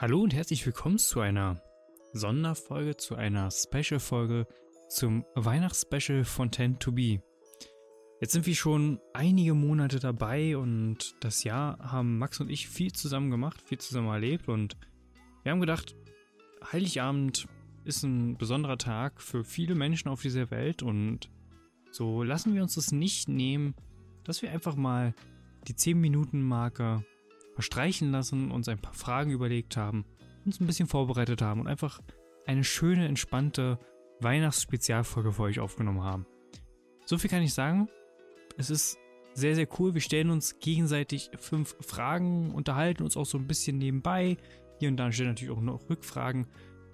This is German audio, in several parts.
Hallo und herzlich willkommen zu einer Sonderfolge, zu einer Special-Folge zum Weihnachtsspecial von Tend to Be. Jetzt sind wir schon einige Monate dabei und das Jahr haben Max und ich viel zusammen gemacht, viel zusammen erlebt und wir haben gedacht, Heiligabend ist ein besonderer Tag für viele Menschen auf dieser Welt und so lassen wir uns das nicht nehmen, dass wir einfach mal die 10-Minuten-Marke verstreichen lassen, uns ein paar Fragen überlegt haben, uns ein bisschen vorbereitet haben und einfach eine schöne, entspannte Weihnachtsspezialfolge für euch aufgenommen haben. So viel kann ich sagen. Es ist sehr, sehr cool. Wir stellen uns gegenseitig fünf Fragen, unterhalten uns auch so ein bisschen nebenbei. Hier und da stellen natürlich auch noch Rückfragen.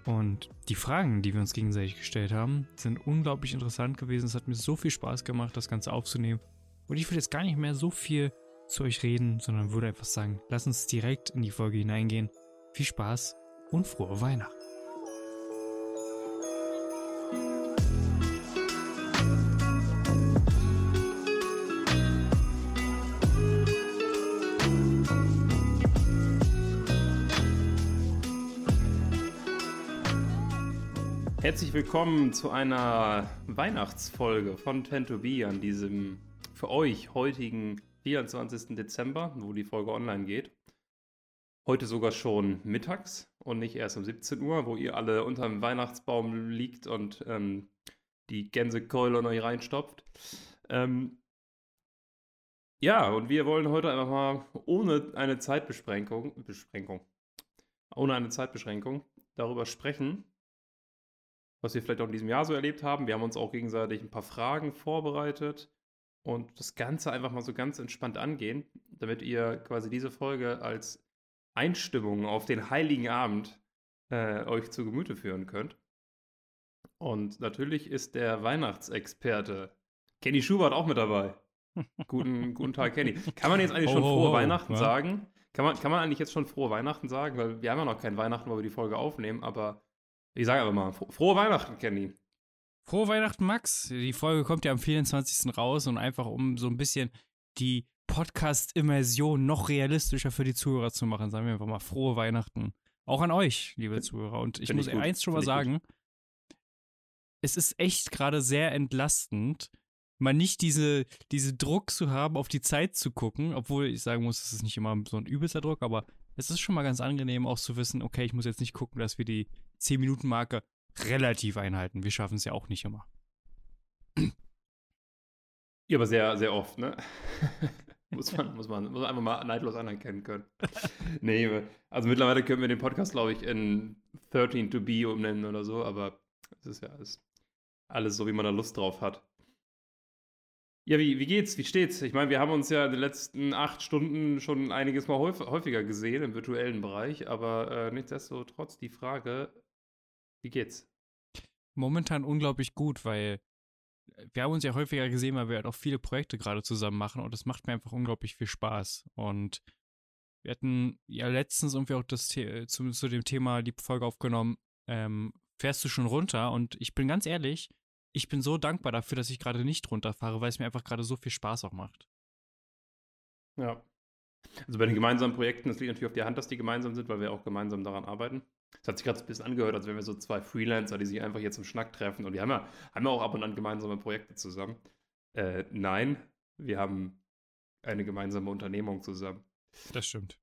Und die Fragen, die wir uns gegenseitig gestellt haben, sind unglaublich interessant gewesen. Es hat mir so viel Spaß gemacht, das Ganze aufzunehmen. Und ich will jetzt gar nicht mehr so viel zu euch reden, sondern würde einfach sagen, lass uns direkt in die Folge hineingehen. Viel Spaß und frohe Weihnachten. Herzlich willkommen zu einer Weihnachtsfolge von Tento B an diesem für euch heutigen 24. Dezember, wo die Folge online geht. Heute sogar schon mittags und nicht erst um 17 Uhr, wo ihr alle unter dem Weihnachtsbaum liegt und ähm, die Gänsekeule in euch reinstopft. Ähm, ja, und wir wollen heute einfach mal ohne eine Zeitbeschränkung, Beschränkung, ohne eine Zeitbeschränkung darüber sprechen, was wir vielleicht auch in diesem Jahr so erlebt haben. Wir haben uns auch gegenseitig ein paar Fragen vorbereitet und das Ganze einfach mal so ganz entspannt angehen, damit ihr quasi diese Folge als Einstimmung auf den heiligen Abend äh, euch zu Gemüte führen könnt. Und natürlich ist der Weihnachtsexperte Kenny Schubert auch mit dabei. guten, guten Tag, Kenny. Kann man jetzt eigentlich schon oh, frohe oh, Weihnachten ja? sagen? Kann man, kann man eigentlich jetzt schon frohe Weihnachten sagen? Weil wir haben ja noch kein Weihnachten, wo wir die Folge aufnehmen, aber ich sage aber mal, frohe Weihnachten, Kenny. Frohe Weihnachten, Max. Die Folge kommt ja am 24. raus und einfach um so ein bisschen die Podcast-Immersion noch realistischer für die Zuhörer zu machen, sagen wir einfach mal frohe Weihnachten. Auch an euch, liebe Zuhörer. Und ich Find muss ich eins schon mal sagen, es ist echt gerade sehr entlastend, mal nicht diese, diese Druck zu haben, auf die Zeit zu gucken, obwohl ich sagen muss, es ist nicht immer so ein übelster Druck, aber es ist schon mal ganz angenehm auch zu wissen, okay, ich muss jetzt nicht gucken, dass wir die 10-Minuten-Marke relativ einhalten. Wir schaffen es ja auch nicht immer. Ja, aber sehr, sehr oft, ne? muss, man, muss, man, muss man einfach mal neidlos anerkennen können. nee, also mittlerweile können wir den Podcast, glaube ich, in 13 to be umnennen oder so, aber es ist ja alles, alles so, wie man da Lust drauf hat. Ja, wie, wie geht's? Wie steht's? Ich meine, wir haben uns ja in den letzten acht Stunden schon einiges mal häufiger gesehen im virtuellen Bereich, aber äh, nichtsdestotrotz die Frage, wie geht's? Momentan unglaublich gut, weil äh, wir haben uns ja häufiger gesehen, weil wir halt auch viele Projekte gerade zusammen machen und es macht mir einfach unglaublich viel Spaß. Und wir hatten ja letztens irgendwie auch das The zu, zu dem Thema die Folge aufgenommen, ähm, fährst du schon runter? Und ich bin ganz ehrlich, ich bin so dankbar dafür, dass ich gerade nicht runterfahre, weil es mir einfach gerade so viel Spaß auch macht. Ja. Also bei den gemeinsamen Projekten, das liegt natürlich auf der Hand, dass die gemeinsam sind, weil wir auch gemeinsam daran arbeiten. Es hat sich gerade ein bisschen angehört, als wären wir so zwei Freelancer, die sich einfach hier zum Schnack treffen. Und wir haben ja, haben ja auch ab und an gemeinsame Projekte zusammen. Äh, nein, wir haben eine gemeinsame Unternehmung zusammen. Das stimmt.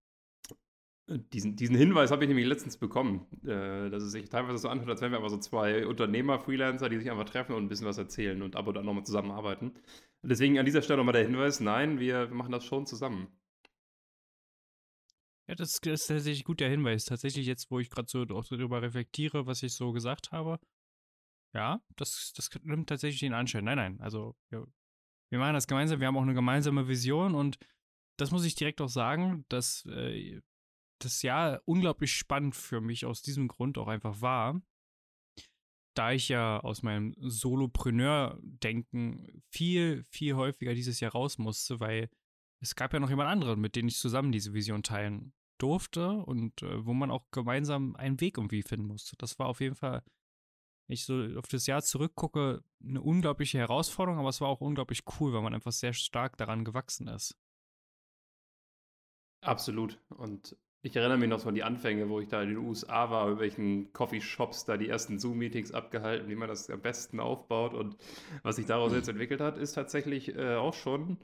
Diesen, diesen Hinweis habe ich nämlich letztens bekommen, äh, dass es sich teilweise so anhört, als wären wir einfach so zwei Unternehmer, Freelancer, die sich einfach treffen und ein bisschen was erzählen und ab und an nochmal zusammenarbeiten. Deswegen an dieser Stelle nochmal der Hinweis, nein, wir machen das schon zusammen. Ja, das, ist tatsächlich gut der Hinweis. Tatsächlich jetzt, wo ich gerade so darüber reflektiere, was ich so gesagt habe. Ja, das, das nimmt tatsächlich den Anschein. Nein, nein, also wir, wir machen das gemeinsam. Wir haben auch eine gemeinsame Vision und das muss ich direkt auch sagen, dass äh, das Jahr unglaublich spannend für mich aus diesem Grund auch einfach war. Da ich ja aus meinem Solopreneur-Denken viel, viel häufiger dieses Jahr raus musste, weil es gab ja noch jemand anderen, mit dem ich zusammen diese Vision teilen durfte und äh, wo man auch gemeinsam einen Weg irgendwie finden musste. Das war auf jeden Fall, wenn ich so auf das Jahr zurückgucke, eine unglaubliche Herausforderung, aber es war auch unglaublich cool, weil man einfach sehr stark daran gewachsen ist. Absolut. Und Ich erinnere mich noch so an die Anfänge, wo ich da in den USA war, in welchen Coffeeshops da die ersten Zoom-Meetings abgehalten, wie man das am besten aufbaut. Und was sich daraus jetzt entwickelt hat, ist tatsächlich äh, auch schon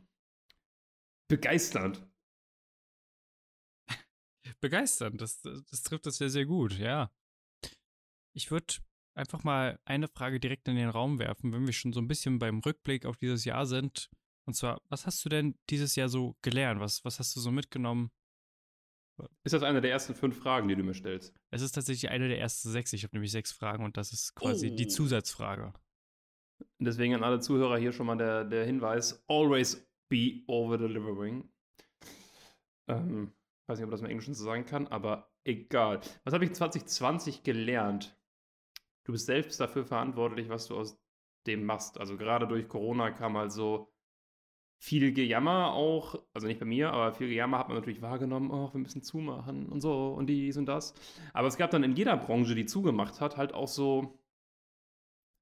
begeisternd. Begeisternd, das, das trifft das sehr, sehr gut, ja. Ich würde einfach mal eine Frage direkt in den Raum werfen, wenn wir schon so ein bisschen beim Rückblick auf dieses Jahr sind. Und zwar, was hast du denn dieses Jahr so gelernt? Was, was hast du so mitgenommen? Ist das eine der ersten fünf Fragen, die du mir stellst? Es ist tatsächlich eine der ersten sechs. Ich habe nämlich sechs Fragen und das ist quasi oh. die Zusatzfrage. Deswegen an alle Zuhörer hier schon mal der, der Hinweis: always be over-delivering. Ähm, weiß nicht, ob das im Englischen so sagen kann, aber egal. Was habe ich 2020 gelernt? Du bist selbst dafür verantwortlich, was du aus dem machst. Also gerade durch Corona kam halt so viel Gejammer auch, also nicht bei mir, aber viel Gejammer hat man natürlich wahrgenommen, oh, wir müssen zumachen und so und dies und das. Aber es gab dann in jeder Branche, die zugemacht hat, halt auch so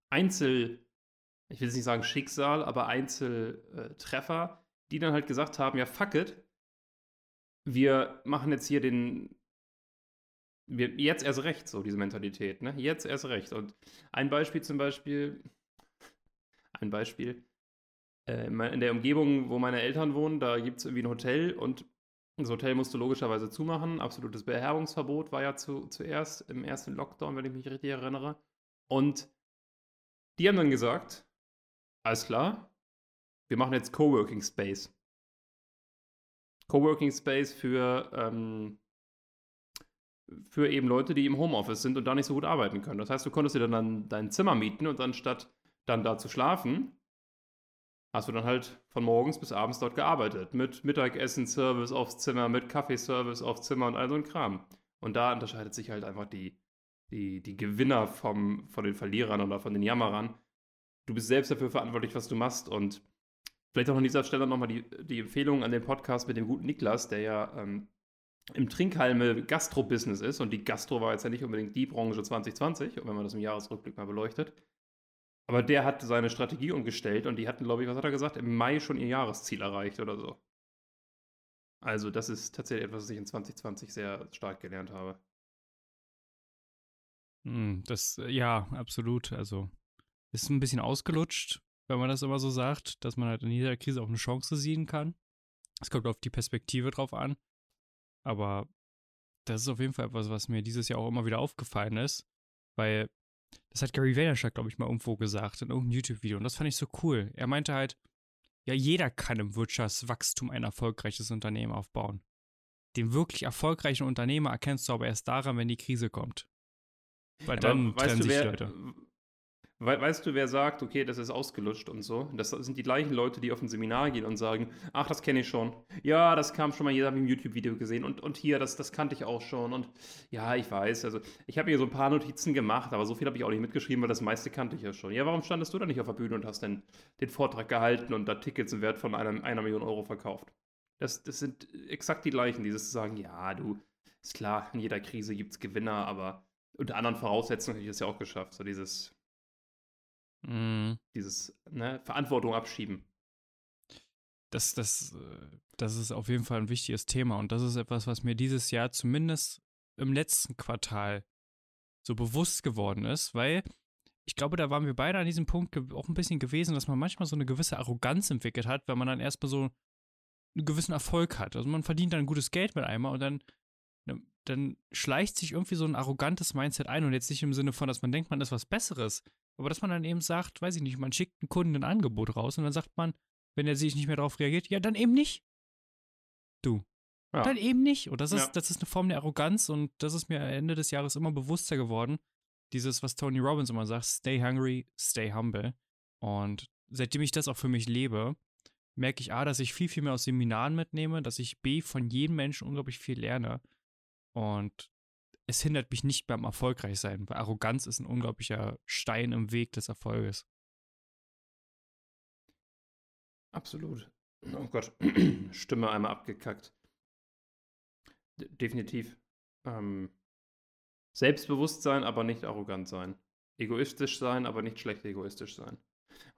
Einzel, ich will jetzt nicht sagen Schicksal, aber Einzeltreffer, die dann halt gesagt haben, ja, fuck it, wir machen jetzt hier den, wir, jetzt erst recht, so diese Mentalität, ne? Jetzt erst recht. Und ein Beispiel zum Beispiel, ein Beispiel, äh, in der Umgebung, wo meine Eltern wohnen, da gibt es irgendwie ein Hotel und das Hotel musste logischerweise zumachen. Absolutes Beherbergungsverbot war ja zu, zuerst im ersten Lockdown, wenn ich mich richtig erinnere. Und die haben dann gesagt, alles klar, wir machen jetzt Coworking Space. Coworking Space für, ähm, für eben Leute, die im Homeoffice sind und da nicht so gut arbeiten können. Das heißt, du konntest dir dann dein Zimmer mieten und anstatt dann da zu schlafen, hast du dann halt von morgens bis abends dort gearbeitet. Mit Mittagessen-Service aufs Zimmer, mit Kaffeeservice aufs Zimmer und all so ein Kram. Und da unterscheidet sich halt einfach die, die, die Gewinner vom, von den Verlierern oder von den Jammerern. Du bist selbst dafür verantwortlich, was du machst. Und vielleicht auch an dieser Stelle nochmal die, die Empfehlung an den Podcast mit dem guten Niklas, der ja ähm, im Trinkhalme Gastro-Business ist. Und die Gastro war jetzt ja nicht unbedingt die Branche 2020, wenn man das im Jahresrückblick mal beleuchtet. Aber der hat seine Strategie umgestellt und die hatten, glaube ich, was hat er gesagt, im Mai schon ihr Jahresziel erreicht oder so. Also, das ist tatsächlich etwas, was ich in 2020 sehr stark gelernt habe. Hm, das, ja, absolut. Also, ist ein bisschen ausgelutscht, wenn man das immer so sagt, dass man halt in jeder Krise auch eine Chance sehen kann. Es kommt auf die Perspektive drauf an. Aber das ist auf jeden Fall etwas, was mir dieses Jahr auch immer wieder aufgefallen ist, weil das hat Gary Vaynerchuk, glaube ich, mal irgendwo gesagt in irgendeinem YouTube-Video. Und das fand ich so cool. Er meinte halt, ja, jeder kann im Wirtschaftswachstum ein erfolgreiches Unternehmen aufbauen. Den wirklich erfolgreichen Unternehmer erkennst du aber erst daran, wenn die Krise kommt. Weil ja, dann trennen sich wer, Leute. We weißt du, wer sagt, okay, das ist ausgelutscht und so? Das sind die gleichen Leute, die auf ein Seminar gehen und sagen, ach, das kenne ich schon. Ja, das kam schon mal, jeder hat im YouTube-Video gesehen und, und hier, das, das kannte ich auch schon. Und ja, ich weiß, also ich habe hier so ein paar Notizen gemacht, aber so viel habe ich auch nicht mitgeschrieben, weil das meiste kannte ich ja schon. Ja, warum standest du da nicht auf der Bühne und hast denn den Vortrag gehalten und da Tickets im Wert von einem, einer Million Euro verkauft? Das, das sind exakt die gleichen, dieses zu sagen, ja, du, ist klar, in jeder Krise gibt es Gewinner, aber unter anderen Voraussetzungen hätte ich das ja auch geschafft. So dieses Mhm. Dieses ne, Verantwortung abschieben. Das, das, äh, das ist auf jeden Fall ein wichtiges Thema und das ist etwas, was mir dieses Jahr zumindest im letzten Quartal so bewusst geworden ist, weil ich glaube, da waren wir beide an diesem Punkt auch ein bisschen gewesen, dass man manchmal so eine gewisse Arroganz entwickelt hat, wenn man dann erstmal so einen gewissen Erfolg hat. Also man verdient dann gutes Geld mit einmal und dann, ne, dann schleicht sich irgendwie so ein arrogantes Mindset ein und jetzt nicht im Sinne von, dass man denkt, man ist was Besseres, aber dass man dann eben sagt, weiß ich nicht, man schickt einen Kunden ein Angebot raus und dann sagt man, wenn er sich nicht mehr darauf reagiert, ja, dann eben nicht. Du. Ja. Dann eben nicht. Und das ist, ja. das ist eine Form der Arroganz und das ist mir Ende des Jahres immer bewusster geworden. Dieses, was Tony Robbins immer sagt, stay hungry, stay humble. Und seitdem ich das auch für mich lebe, merke ich A, dass ich viel, viel mehr aus Seminaren mitnehme, dass ich B, von jedem Menschen unglaublich viel lerne. Und es hindert mich nicht beim Erfolgreichsein, weil Arroganz ist ein unglaublicher Stein im Weg des Erfolges. Absolut. Oh Gott, Stimme einmal abgekackt. D definitiv. Ähm, selbstbewusst sein, aber nicht arrogant sein. Egoistisch sein, aber nicht schlecht egoistisch sein.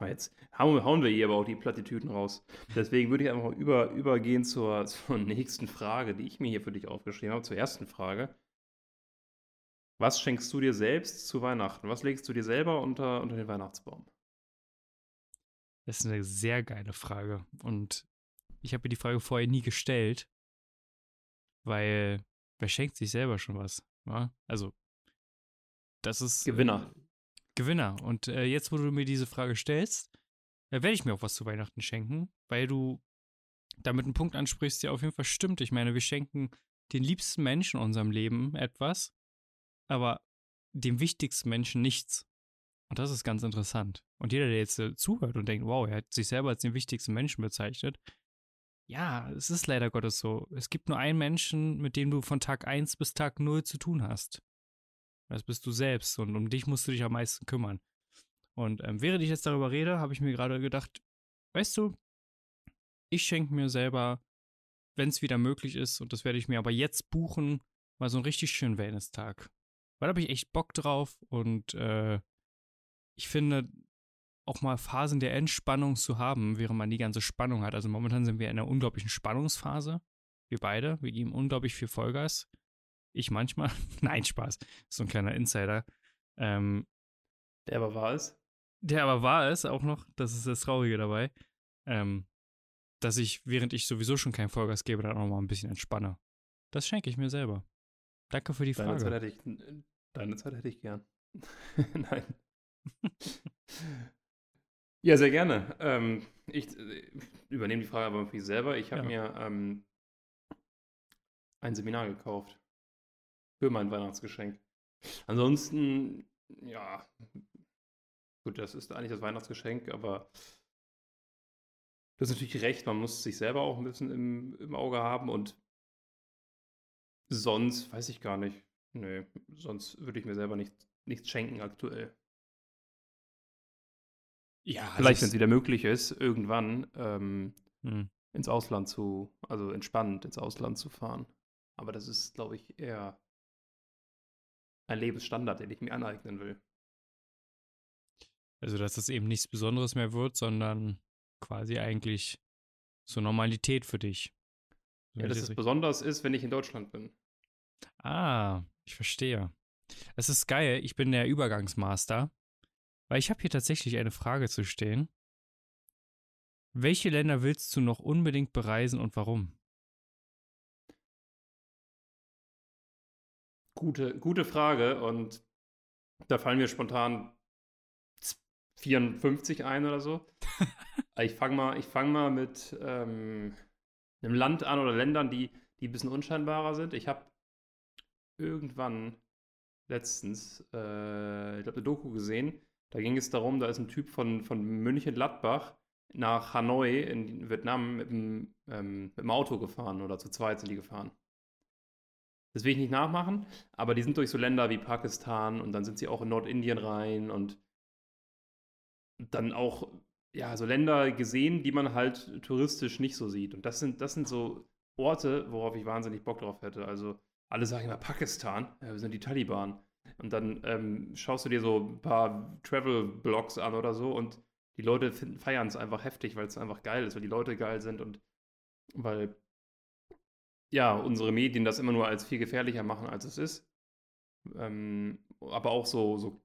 Jetzt hauen wir hier aber auch die Plattitüden raus. Deswegen würde ich einfach mal über, übergehen zur, zur nächsten Frage, die ich mir hier für dich aufgeschrieben habe, zur ersten Frage. Was schenkst du dir selbst zu Weihnachten? Was legst du dir selber unter, unter den Weihnachtsbaum? Das ist eine sehr geile Frage. Und ich habe mir die Frage vorher nie gestellt, weil wer schenkt sich selber schon was? Ja? Also, das ist. Gewinner. Äh, Gewinner. Und äh, jetzt, wo du mir diese Frage stellst, äh, werde ich mir auch was zu Weihnachten schenken, weil du damit einen Punkt ansprichst, der auf jeden Fall stimmt. Ich meine, wir schenken den liebsten Menschen in unserem Leben etwas, aber dem wichtigsten Menschen nichts. Und das ist ganz interessant. Und jeder, der jetzt äh, zuhört und denkt, wow, er hat sich selber als den wichtigsten Menschen bezeichnet, ja, es ist leider Gottes so. Es gibt nur einen Menschen, mit dem du von Tag 1 bis Tag 0 zu tun hast. Das bist du selbst und um dich musst du dich am meisten kümmern. Und ähm, während ich jetzt darüber rede, habe ich mir gerade gedacht, weißt du, ich schenke mir selber, wenn es wieder möglich ist, und das werde ich mir aber jetzt buchen, mal so einen richtig schönen Wellness-Tag. Weil da habe ich echt Bock drauf und äh, ich finde, auch mal Phasen der Entspannung zu haben, während man die ganze Spannung hat. Also momentan sind wir in einer unglaublichen Spannungsphase. Wir beide. Wir geben unglaublich viel Vollgas. Ich manchmal. Nein, Spaß. So ein kleiner Insider. Ähm, der aber wahr ist. Der aber wahr ist auch noch. Das ist das Traurige dabei. Ähm, dass ich, während ich sowieso schon kein Vollgas gebe, dann auch mal ein bisschen entspanne. Das schenke ich mir selber. Danke für die deine Frage. Zeit hätte ich, deine Zeit hätte ich gern. Nein. ja, sehr gerne. Ähm, ich äh, übernehme die Frage aber für mich selber. Ich habe ja. mir ähm, ein Seminar gekauft für mein Weihnachtsgeschenk. Ansonsten, ja, gut, das ist eigentlich das Weihnachtsgeschenk, aber du hast natürlich recht, man muss sich selber auch ein bisschen im, im Auge haben und sonst weiß ich gar nicht. Nee, sonst würde ich mir selber nicht, nichts schenken aktuell. Ja, also vielleicht, wenn es wieder möglich ist, irgendwann ähm, hm. ins Ausland zu, also entspannt ins Ausland zu fahren. Aber das ist, glaube ich, eher ein Lebensstandard, den ich mir aneignen will. Also, dass das eben nichts Besonderes mehr wird, sondern quasi eigentlich so Normalität für dich. So ja, dass es besonders ist, wenn ich in Deutschland bin. Ah, ich verstehe. Es ist geil, ich bin der Übergangsmaster. Weil ich habe hier tatsächlich eine Frage zu stehen. Welche Länder willst du noch unbedingt bereisen und warum? Gute, gute Frage und da fallen mir spontan 54 ein oder so. ich fange mal, fang mal mit ähm, einem Land an oder Ländern, die, die ein bisschen unscheinbarer sind. Ich habe irgendwann letztens, äh, ich glaube, eine Doku gesehen, da ging es darum, da ist ein Typ von, von München-Gladbach nach Hanoi in Vietnam mit dem, ähm, mit dem Auto gefahren oder zu zweit sind die gefahren. Das will ich nicht nachmachen, aber die sind durch so Länder wie Pakistan und dann sind sie auch in Nordindien rein und dann auch ja, so Länder gesehen, die man halt touristisch nicht so sieht. Und das sind, das sind so Orte, worauf ich wahnsinnig Bock drauf hätte. Also alle sagen immer Pakistan, ja, wir sind die Taliban. Und dann ähm, schaust du dir so ein paar Travel-Blogs an oder so und die Leute feiern es einfach heftig, weil es einfach geil ist, weil die Leute geil sind und weil ja, unsere Medien das immer nur als viel gefährlicher machen, als es ist. Ähm, aber auch so, so,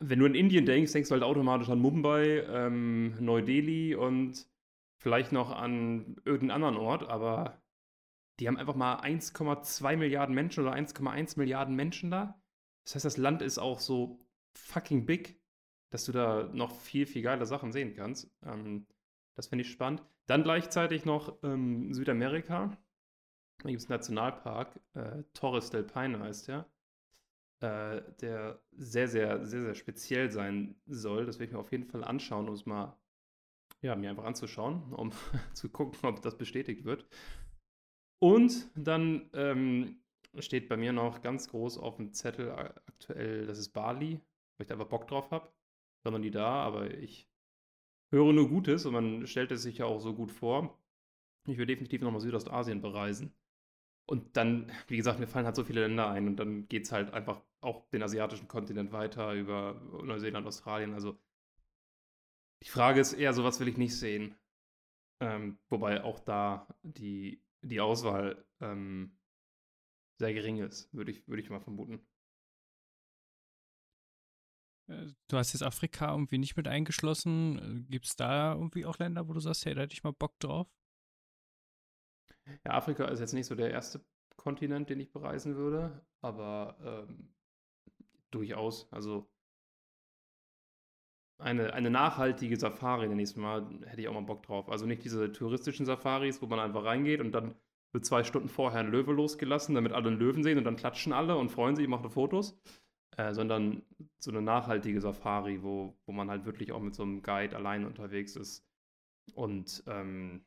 wenn du an Indien denkst, denkst du halt automatisch an Mumbai, ähm, Neu-Delhi und vielleicht noch an irgendeinen anderen Ort, aber die haben einfach mal 1,2 Milliarden Menschen oder 1,1 Milliarden Menschen da. Das heißt, das Land ist auch so fucking big, dass du da noch viel, viel geile Sachen sehen kannst. Ähm, das finde ich spannend. Dann gleichzeitig noch ähm, Südamerika. Da gibt es einen Nationalpark, äh, Torres del Paine heißt der, äh, der sehr, sehr, sehr, sehr speziell sein soll. Das werde ich mir auf jeden Fall anschauen, um es mal, ja, mir einfach anzuschauen, um zu gucken, ob das bestätigt wird. Und dann ähm, steht bei mir noch ganz groß auf dem Zettel aktuell, das ist Bali, weil ich da einfach Bock drauf habe. Ich war noch nie da, aber ich höre nur Gutes und man stellt es sich ja auch so gut vor. Ich will definitiv nochmal Südostasien bereisen. Und dann, wie gesagt, mir fallen halt so viele Länder ein und dann geht es halt einfach auch den asiatischen Kontinent weiter über Neuseeland, Australien. Also Die Frage ist eher, so was will ich nicht sehen. Ähm, wobei auch da die, die Auswahl ähm, sehr gering ist, würde ich, würd ich mal vermuten. Äh, du hast jetzt Afrika irgendwie nicht mit eingeschlossen. Äh, Gibt es da irgendwie auch Länder, wo du sagst, hey, da hätte ich mal Bock drauf? Ja, Afrika ist jetzt nicht so der erste Kontinent, den ich bereisen würde, aber ähm, durchaus. Also eine, eine nachhaltige Safari, ich es mal, hätte ich auch mal Bock drauf. Also nicht diese touristischen Safaris, wo man einfach reingeht und dann wird zwei Stunden vorher ein Löwe losgelassen, damit alle einen Löwen sehen und dann klatschen alle und freuen sich, machen Fotos. Äh, sondern so eine nachhaltige Safari, wo, wo man halt wirklich auch mit so einem Guide allein unterwegs ist und ähm,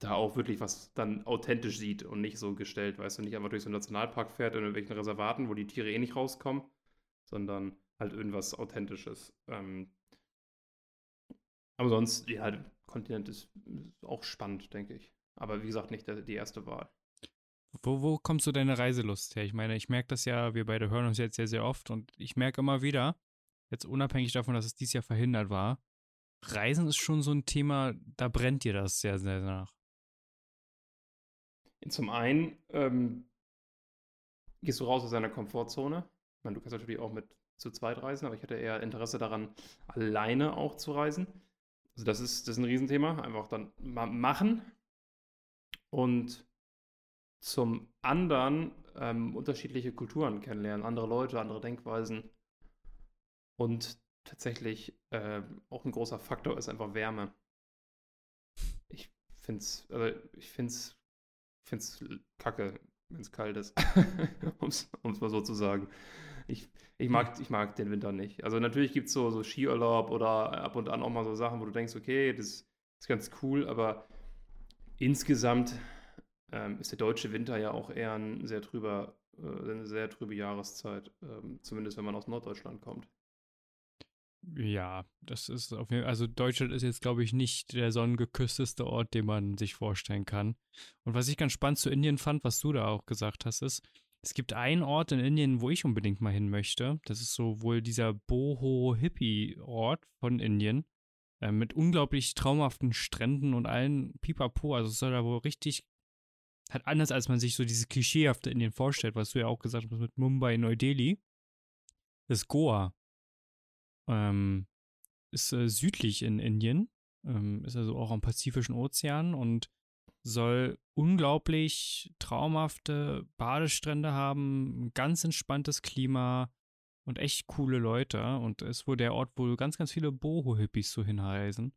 da auch wirklich was dann authentisch sieht und nicht so gestellt, weißt du, nicht einfach durch so einen Nationalpark fährt in irgendwelchen Reservaten, wo die Tiere eh nicht rauskommen, sondern halt irgendwas Authentisches. Ähm, aber sonst, ja, Kontinent ist, ist, auch spannend, denke ich. Aber wie gesagt, nicht der, die erste Wahl. Wo, wo kommst du deine Reiselust her? Ich meine, ich merke das ja, wir beide hören uns jetzt sehr, sehr oft und ich merke immer wieder, jetzt unabhängig davon, dass es dieses Jahr verhindert war, Reisen ist schon so ein Thema, da brennt dir das sehr, sehr nach. Zum einen ähm, gehst du raus aus deiner Komfortzone. Ich meine, du kannst natürlich auch mit zu zweit reisen, aber ich hatte eher Interesse daran, alleine auch zu reisen. Also das ist, das ist ein Riesenthema. Einfach dann mal machen. Und zum anderen ähm, unterschiedliche Kulturen kennenlernen, andere Leute, andere Denkweisen. Und tatsächlich äh, auch ein großer Faktor ist einfach Wärme. Ich finde es, also ich finde es finde es kacke, wenn es kalt ist. um es mal so zu sagen. Ich, ich, mag, ich mag den Winter nicht. Also natürlich gibt es so, so Skiurlaub oder ab und an auch mal so Sachen, wo du denkst, okay, das ist ganz cool, aber insgesamt ähm, ist der deutsche Winter ja auch eher ein sehr trüber, äh, eine sehr trübe Jahreszeit, ähm, zumindest wenn man aus Norddeutschland kommt. Ja, das ist auf jeden Fall, also Deutschland ist jetzt, glaube ich, nicht der sonnengeküssteste Ort, den man sich vorstellen kann. Und was ich ganz spannend zu Indien fand, was du da auch gesagt hast, ist, es gibt einen Ort in Indien, wo ich unbedingt mal hin möchte. Das ist so wohl dieser Boho-Hippie-Ort von Indien. Äh, mit unglaublich traumhaften Stränden und allen Pipapo. Also es soll da wohl richtig, halt anders als man sich so diese klischeehafte Indien vorstellt, was du ja auch gesagt hast mit Mumbai, Neu-Delhi. Das ist Goa. Ähm, ist äh, südlich in Indien, ähm, ist also auch am Pazifischen Ozean und soll unglaublich traumhafte Badestrände haben, ein ganz entspanntes Klima und echt coole Leute. Und ist wohl der Ort, wo ganz, ganz viele Boho-Hippies so hinreisen.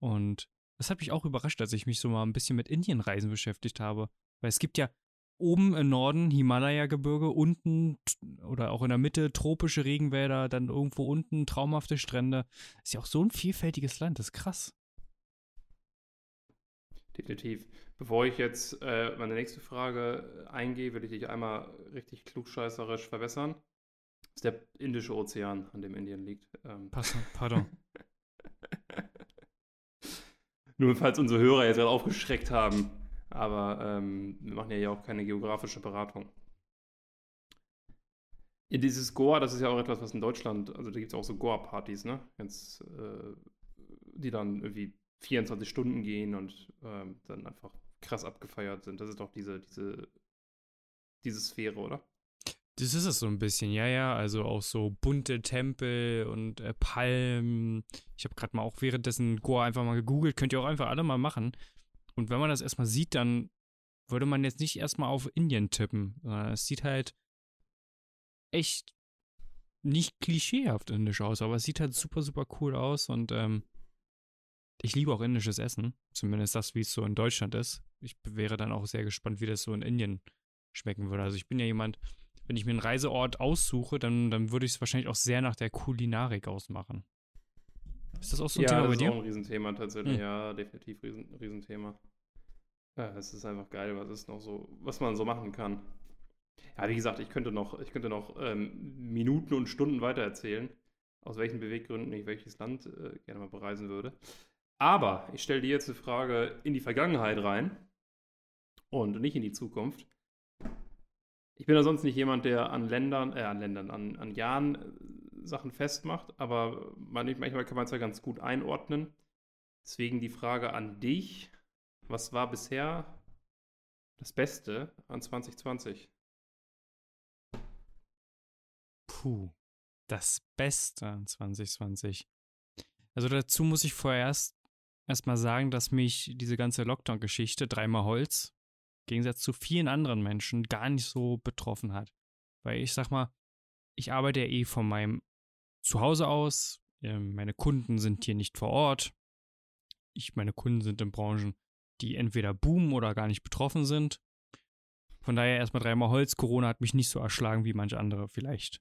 Und das hat mich auch überrascht, als ich mich so mal ein bisschen mit Indienreisen beschäftigt habe. Weil es gibt ja oben im Norden Himalaya-Gebirge, unten oder auch in der Mitte tropische Regenwälder, dann irgendwo unten traumhafte Strände. Ist ja auch so ein vielfältiges Land, das ist krass. Definitiv. Bevor ich jetzt äh, meine nächste Frage eingehe, will ich dich einmal richtig klugscheißerisch verbessern. Das ist der Indische Ozean, an dem Indien liegt. Ähm. Pardon. Nur falls unsere Hörer jetzt gerade aufgeschreckt haben. Aber ähm, wir machen ja auch keine geografische Beratung. Ja, dieses Goa, das ist ja auch etwas, was in Deutschland, also da gibt es auch so Goa-Partys, ne? Ganz, äh, die dann irgendwie 24 Stunden gehen und ähm, dann einfach krass abgefeiert sind. Das ist doch diese, diese, diese Sphäre, oder? Das ist es so ein bisschen, ja, ja. Also auch so bunte Tempel und äh, Palmen. Ich habe gerade mal auch währenddessen Goa einfach mal gegoogelt. Könnt ihr auch einfach alle mal machen. Und wenn man das erstmal sieht, dann würde man jetzt nicht erstmal auf Indien tippen. Es sieht halt echt nicht klischeehaft indisch aus, aber es sieht halt super, super cool aus und ähm, ich liebe auch indisches Essen. Zumindest das, wie es so in Deutschland ist. Ich wäre dann auch sehr gespannt, wie das so in Indien schmecken würde. Also ich bin ja jemand, wenn ich mir einen Reiseort aussuche, dann, dann würde ich es wahrscheinlich auch sehr nach der Kulinarik ausmachen. Ist das auch so ein ja, Thema bei dir? Ja, das ist auch ein Riesenthema tatsächlich. Hm. Ja, definitiv Riesen, Riesenthema. Ja, es ist einfach geil, was ist noch so, was man so machen kann. Ja, wie gesagt, ich könnte noch, ich könnte noch ähm, Minuten und Stunden weiter erzählen, aus welchen Beweggründen ich welches Land äh, gerne mal bereisen würde. Aber ich stelle dir jetzt eine Frage in die Vergangenheit rein und nicht in die Zukunft. Ich bin ja sonst nicht jemand, der an Ländern, äh, an Ländern, an, an Jahren Sachen festmacht, aber manchmal kann man es ja ganz gut einordnen. Deswegen die Frage an dich: Was war bisher das Beste an 2020? Puh, das Beste an 2020. Also dazu muss ich vorerst erstmal sagen, dass mich diese ganze Lockdown-Geschichte, dreimal Holz, Gegensatz zu vielen anderen Menschen, gar nicht so betroffen hat. Weil ich sag mal, ich arbeite ja eh von meinem Zuhause aus. Ähm, meine Kunden sind hier nicht vor Ort. Ich, meine Kunden sind in Branchen, die entweder boomen oder gar nicht betroffen sind. Von daher erstmal dreimal Holz. Corona hat mich nicht so erschlagen wie manche andere vielleicht.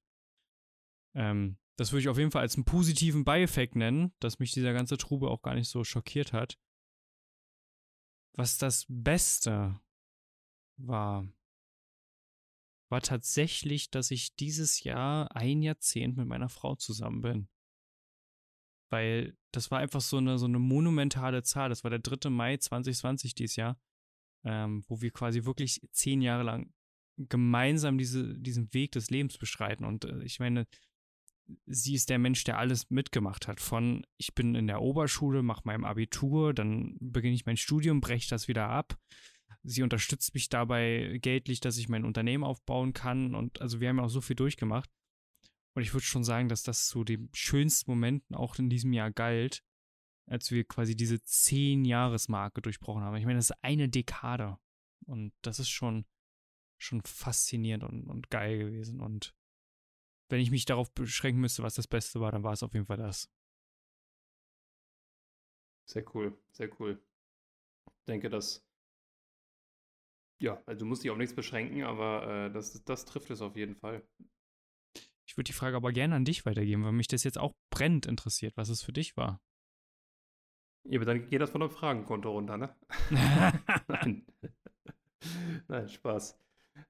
Ähm, das würde ich auf jeden Fall als einen positiven Beieffekt nennen, dass mich dieser ganze Trubel auch gar nicht so schockiert hat. Was das Beste war, war tatsächlich, dass ich dieses Jahr ein Jahrzehnt mit meiner Frau zusammen bin. Weil das war einfach so eine, so eine monumentale Zahl. Das war der 3. Mai 2020 dieses Jahr, ähm, wo wir quasi wirklich zehn Jahre lang gemeinsam diese, diesen Weg des Lebens beschreiten. Und äh, ich meine, sie ist der Mensch, der alles mitgemacht hat. Von ich bin in der Oberschule, mache mein Abitur, dann beginne ich mein Studium, breche das wieder ab. Sie unterstützt mich dabei geldlich, dass ich mein Unternehmen aufbauen kann. Und also wir haben ja auch so viel durchgemacht. Und ich würde schon sagen, dass das zu den schönsten Momenten auch in diesem Jahr galt, als wir quasi diese zehn Jahresmarke durchbrochen haben. Ich meine, das ist eine Dekade. Und das ist schon, schon faszinierend und, und geil gewesen. Und wenn ich mich darauf beschränken müsste, was das Beste war, dann war es auf jeden Fall das. Sehr cool, sehr cool. Ich denke, dass. Ja, also du musst dich auf nichts beschränken, aber äh, das, das trifft es auf jeden Fall. Ich würde die Frage aber gerne an dich weitergeben, weil mich das jetzt auch brennend interessiert, was es für dich war. Ja, aber dann geht das von einem Fragenkonto runter, ne? Nein. Nein, Spaß.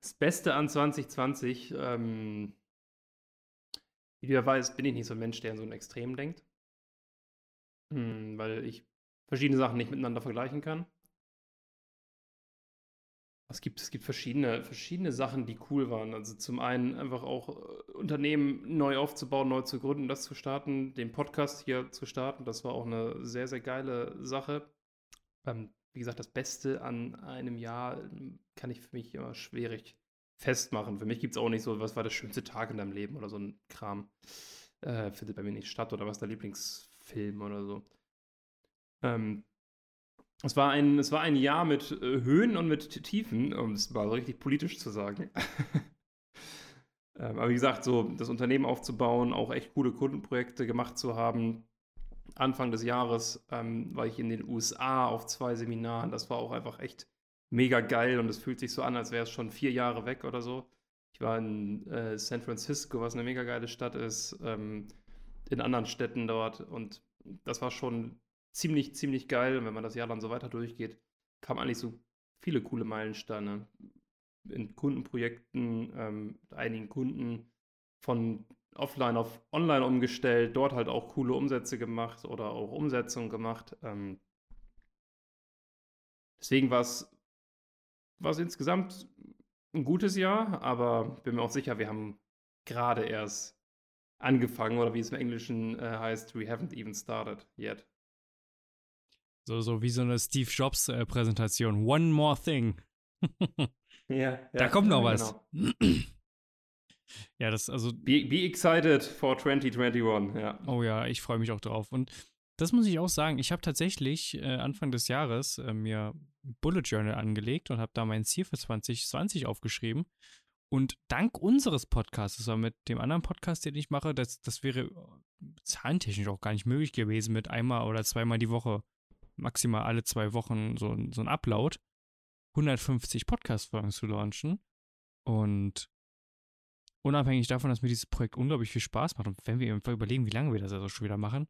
Das Beste an 2020, ähm, wie du ja weißt, bin ich nicht so ein Mensch, der in so ein Extrem denkt. Hm, weil ich verschiedene Sachen nicht miteinander vergleichen kann. Es gibt, es gibt verschiedene, verschiedene Sachen, die cool waren. Also zum einen einfach auch äh, Unternehmen neu aufzubauen, neu zu gründen, das zu starten, den Podcast hier zu starten. Das war auch eine sehr, sehr geile Sache. Ähm, wie gesagt, das Beste an einem Jahr ähm, kann ich für mich immer schwierig festmachen. Für mich gibt es auch nicht so, was war der schönste Tag in deinem Leben oder so ein Kram. Äh, findet bei mir nicht statt oder was der Lieblingsfilm oder so. Ähm, es war ein, es war ein Jahr mit äh, Höhen und mit Tiefen, um es mal so richtig politisch zu sagen. ähm, aber wie gesagt, so das Unternehmen aufzubauen, auch echt coole Kundenprojekte gemacht zu haben. Anfang des Jahres ähm, war ich in den USA auf zwei Seminaren. Das war auch einfach echt mega geil und es fühlt sich so an, als wäre es schon vier Jahre weg oder so. Ich war in äh, San Francisco, was eine mega geile Stadt ist, ähm, in anderen Städten dort und das war schon ziemlich, ziemlich geil. Und wenn man das Jahr dann so weiter durchgeht, kamen eigentlich so viele coole Meilensteine in Kundenprojekten, ähm, einigen Kunden von offline auf online umgestellt, dort halt auch coole Umsätze gemacht oder auch Umsetzungen gemacht. Ähm, deswegen war es war es insgesamt ein gutes Jahr, aber bin mir auch sicher, wir haben gerade erst angefangen oder wie es im Englischen äh, heißt, we haven't even started yet. So, so wie so eine Steve Jobs äh, Präsentation. One more thing. ja, ja, Da kommt noch was. Genau. ja, das also. Be, be excited for 2021, ja. Oh ja, ich freue mich auch drauf. Und das muss ich auch sagen. Ich habe tatsächlich äh, Anfang des Jahres äh, mir Bullet Journal angelegt und habe da mein Ziel für 2020 aufgeschrieben. Und dank unseres Podcasts, also mit dem anderen Podcast, den ich mache, das, das wäre äh, zahlentechnisch auch gar nicht möglich gewesen, mit einmal oder zweimal die Woche, maximal alle zwei Wochen so, so ein Upload, 150 Podcast-Folgen zu launchen. Und unabhängig davon, dass mir dieses Projekt unglaublich viel Spaß macht und wenn wir überlegen, wie lange wir das also schon wieder machen,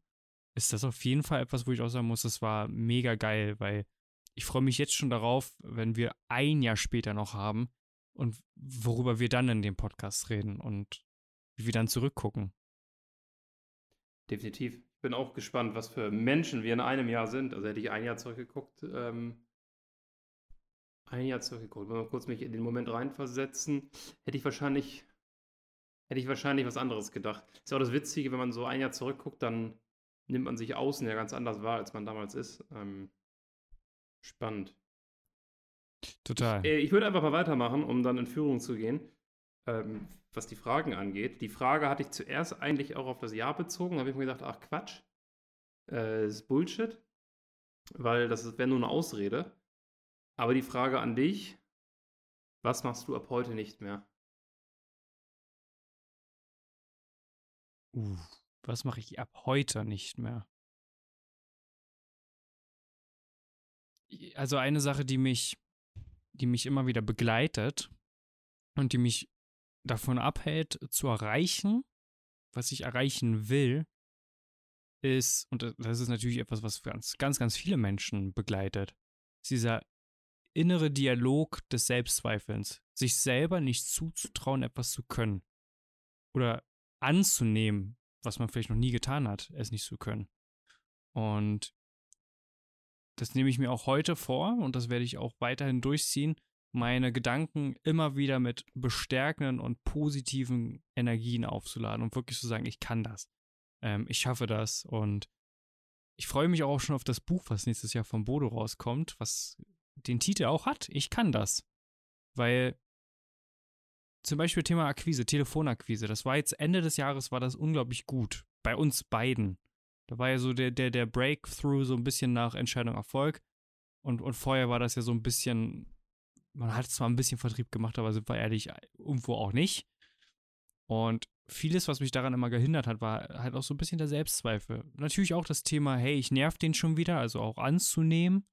ist das auf jeden Fall etwas, wo ich auch sagen muss, das war mega geil, weil ich freue mich jetzt schon darauf, wenn wir ein Jahr später noch haben und worüber wir dann in dem Podcast reden und wie wir dann zurückgucken. Definitiv. Ich bin auch gespannt, was für Menschen wir in einem Jahr sind. Also hätte ich ein Jahr zurückgeguckt, ähm, ein Jahr zurückgeguckt, wenn wir kurz mich in den Moment reinversetzen, hätte ich wahrscheinlich hätte ich wahrscheinlich was anderes gedacht. Ist ja auch das Witzige, wenn man so ein Jahr zurückguckt, dann nimmt man sich außen ja ganz anders wahr, als man damals ist. Ähm, spannend. Total. Ich, äh, ich würde einfach mal weitermachen, um dann in Führung zu gehen, ähm, was die Fragen angeht. Die Frage hatte ich zuerst eigentlich auch auf das Jahr bezogen. Da habe ich mir gedacht, ach Quatsch, äh, das ist Bullshit, weil das wäre nur eine Ausrede. Aber die Frage an dich, was machst du ab heute nicht mehr? Uh, was mache ich ab heute nicht mehr? Also eine Sache, die mich, die mich immer wieder begleitet und die mich davon abhält zu erreichen, was ich erreichen will, ist, und das ist natürlich etwas, was ganz, ganz, ganz viele Menschen begleitet, ist dieser innere Dialog des Selbstzweifelns, sich selber nicht zuzutrauen, etwas zu können. Oder anzunehmen, was man vielleicht noch nie getan hat, es nicht zu können. Und das nehme ich mir auch heute vor und das werde ich auch weiterhin durchziehen, meine Gedanken immer wieder mit bestärkenden und positiven Energien aufzuladen und wirklich zu sagen, ich kann das. Ähm, ich schaffe das und ich freue mich auch schon auf das Buch, was nächstes Jahr von Bodo rauskommt, was den Titel auch hat. Ich kann das. Weil zum Beispiel Thema Akquise, Telefonakquise, das war jetzt Ende des Jahres, war das unglaublich gut. Bei uns beiden. Da war ja so der, der, der Breakthrough so ein bisschen nach Entscheidung Erfolg. Und, und vorher war das ja so ein bisschen, man hat zwar ein bisschen Vertrieb gemacht, aber sind wir ehrlich, irgendwo auch nicht. Und vieles, was mich daran immer gehindert hat, war halt auch so ein bisschen der Selbstzweifel. Natürlich auch das Thema, hey, ich nerv den schon wieder, also auch anzunehmen,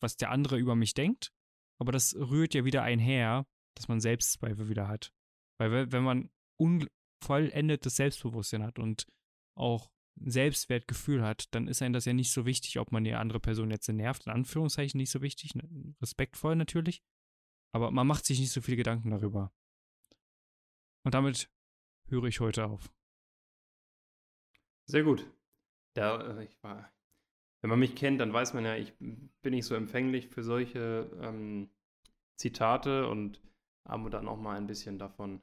was der andere über mich denkt. Aber das rührt ja wieder einher, dass man Selbstzweifel wieder hat. Weil wenn man unvollendetes Selbstbewusstsein hat und auch Selbstwertgefühl hat, dann ist einem das ja nicht so wichtig, ob man die andere Person jetzt nervt, in Anführungszeichen nicht so wichtig, ne, respektvoll natürlich, aber man macht sich nicht so viele Gedanken darüber. Und damit höre ich heute auf. Sehr gut. Ja, äh, ich war, wenn man mich kennt, dann weiß man ja, ich bin nicht so empfänglich für solche ähm, Zitate und haben dann auch mal ein bisschen davon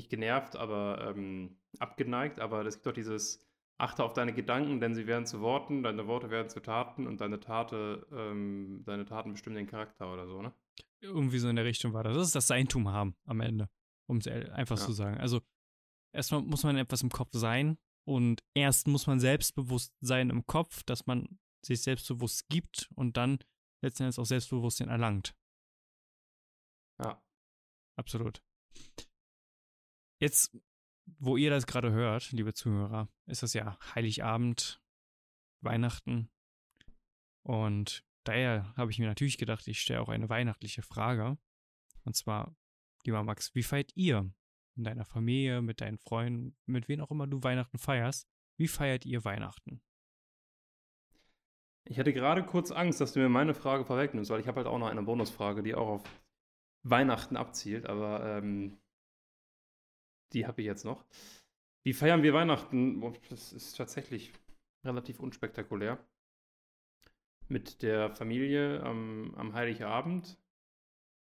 nicht genervt, aber ähm, abgeneigt. Aber es gibt doch dieses Achte auf deine Gedanken, denn sie werden zu Worten, deine Worte werden zu Taten und deine Tate, ähm, deine Taten bestimmen den Charakter oder so, ne? Irgendwie so in der Richtung war das. Das ist das Seintum haben am Ende, um es einfach ja. zu sagen. Also erstmal muss man etwas im Kopf sein und erst muss man selbstbewusst sein im Kopf, dass man sich selbstbewusst gibt und dann letzten auch Selbstbewusstsein erlangt. Ja. Absolut. Jetzt, wo ihr das gerade hört, liebe Zuhörer, ist das ja Heiligabend, Weihnachten. Und daher habe ich mir natürlich gedacht, ich stelle auch eine weihnachtliche Frage. Und zwar, lieber Max, wie feiert ihr in deiner Familie, mit deinen Freunden, mit wem auch immer du Weihnachten feierst? Wie feiert ihr Weihnachten? Ich hatte gerade kurz Angst, dass du mir meine Frage vorwegnimmst, weil ich habe halt auch noch eine Bonusfrage, die auch auf Weihnachten abzielt, aber ähm, die habe ich jetzt noch. Wie feiern wir Weihnachten? Das ist tatsächlich relativ unspektakulär. Mit der Familie am, am Heiligabend.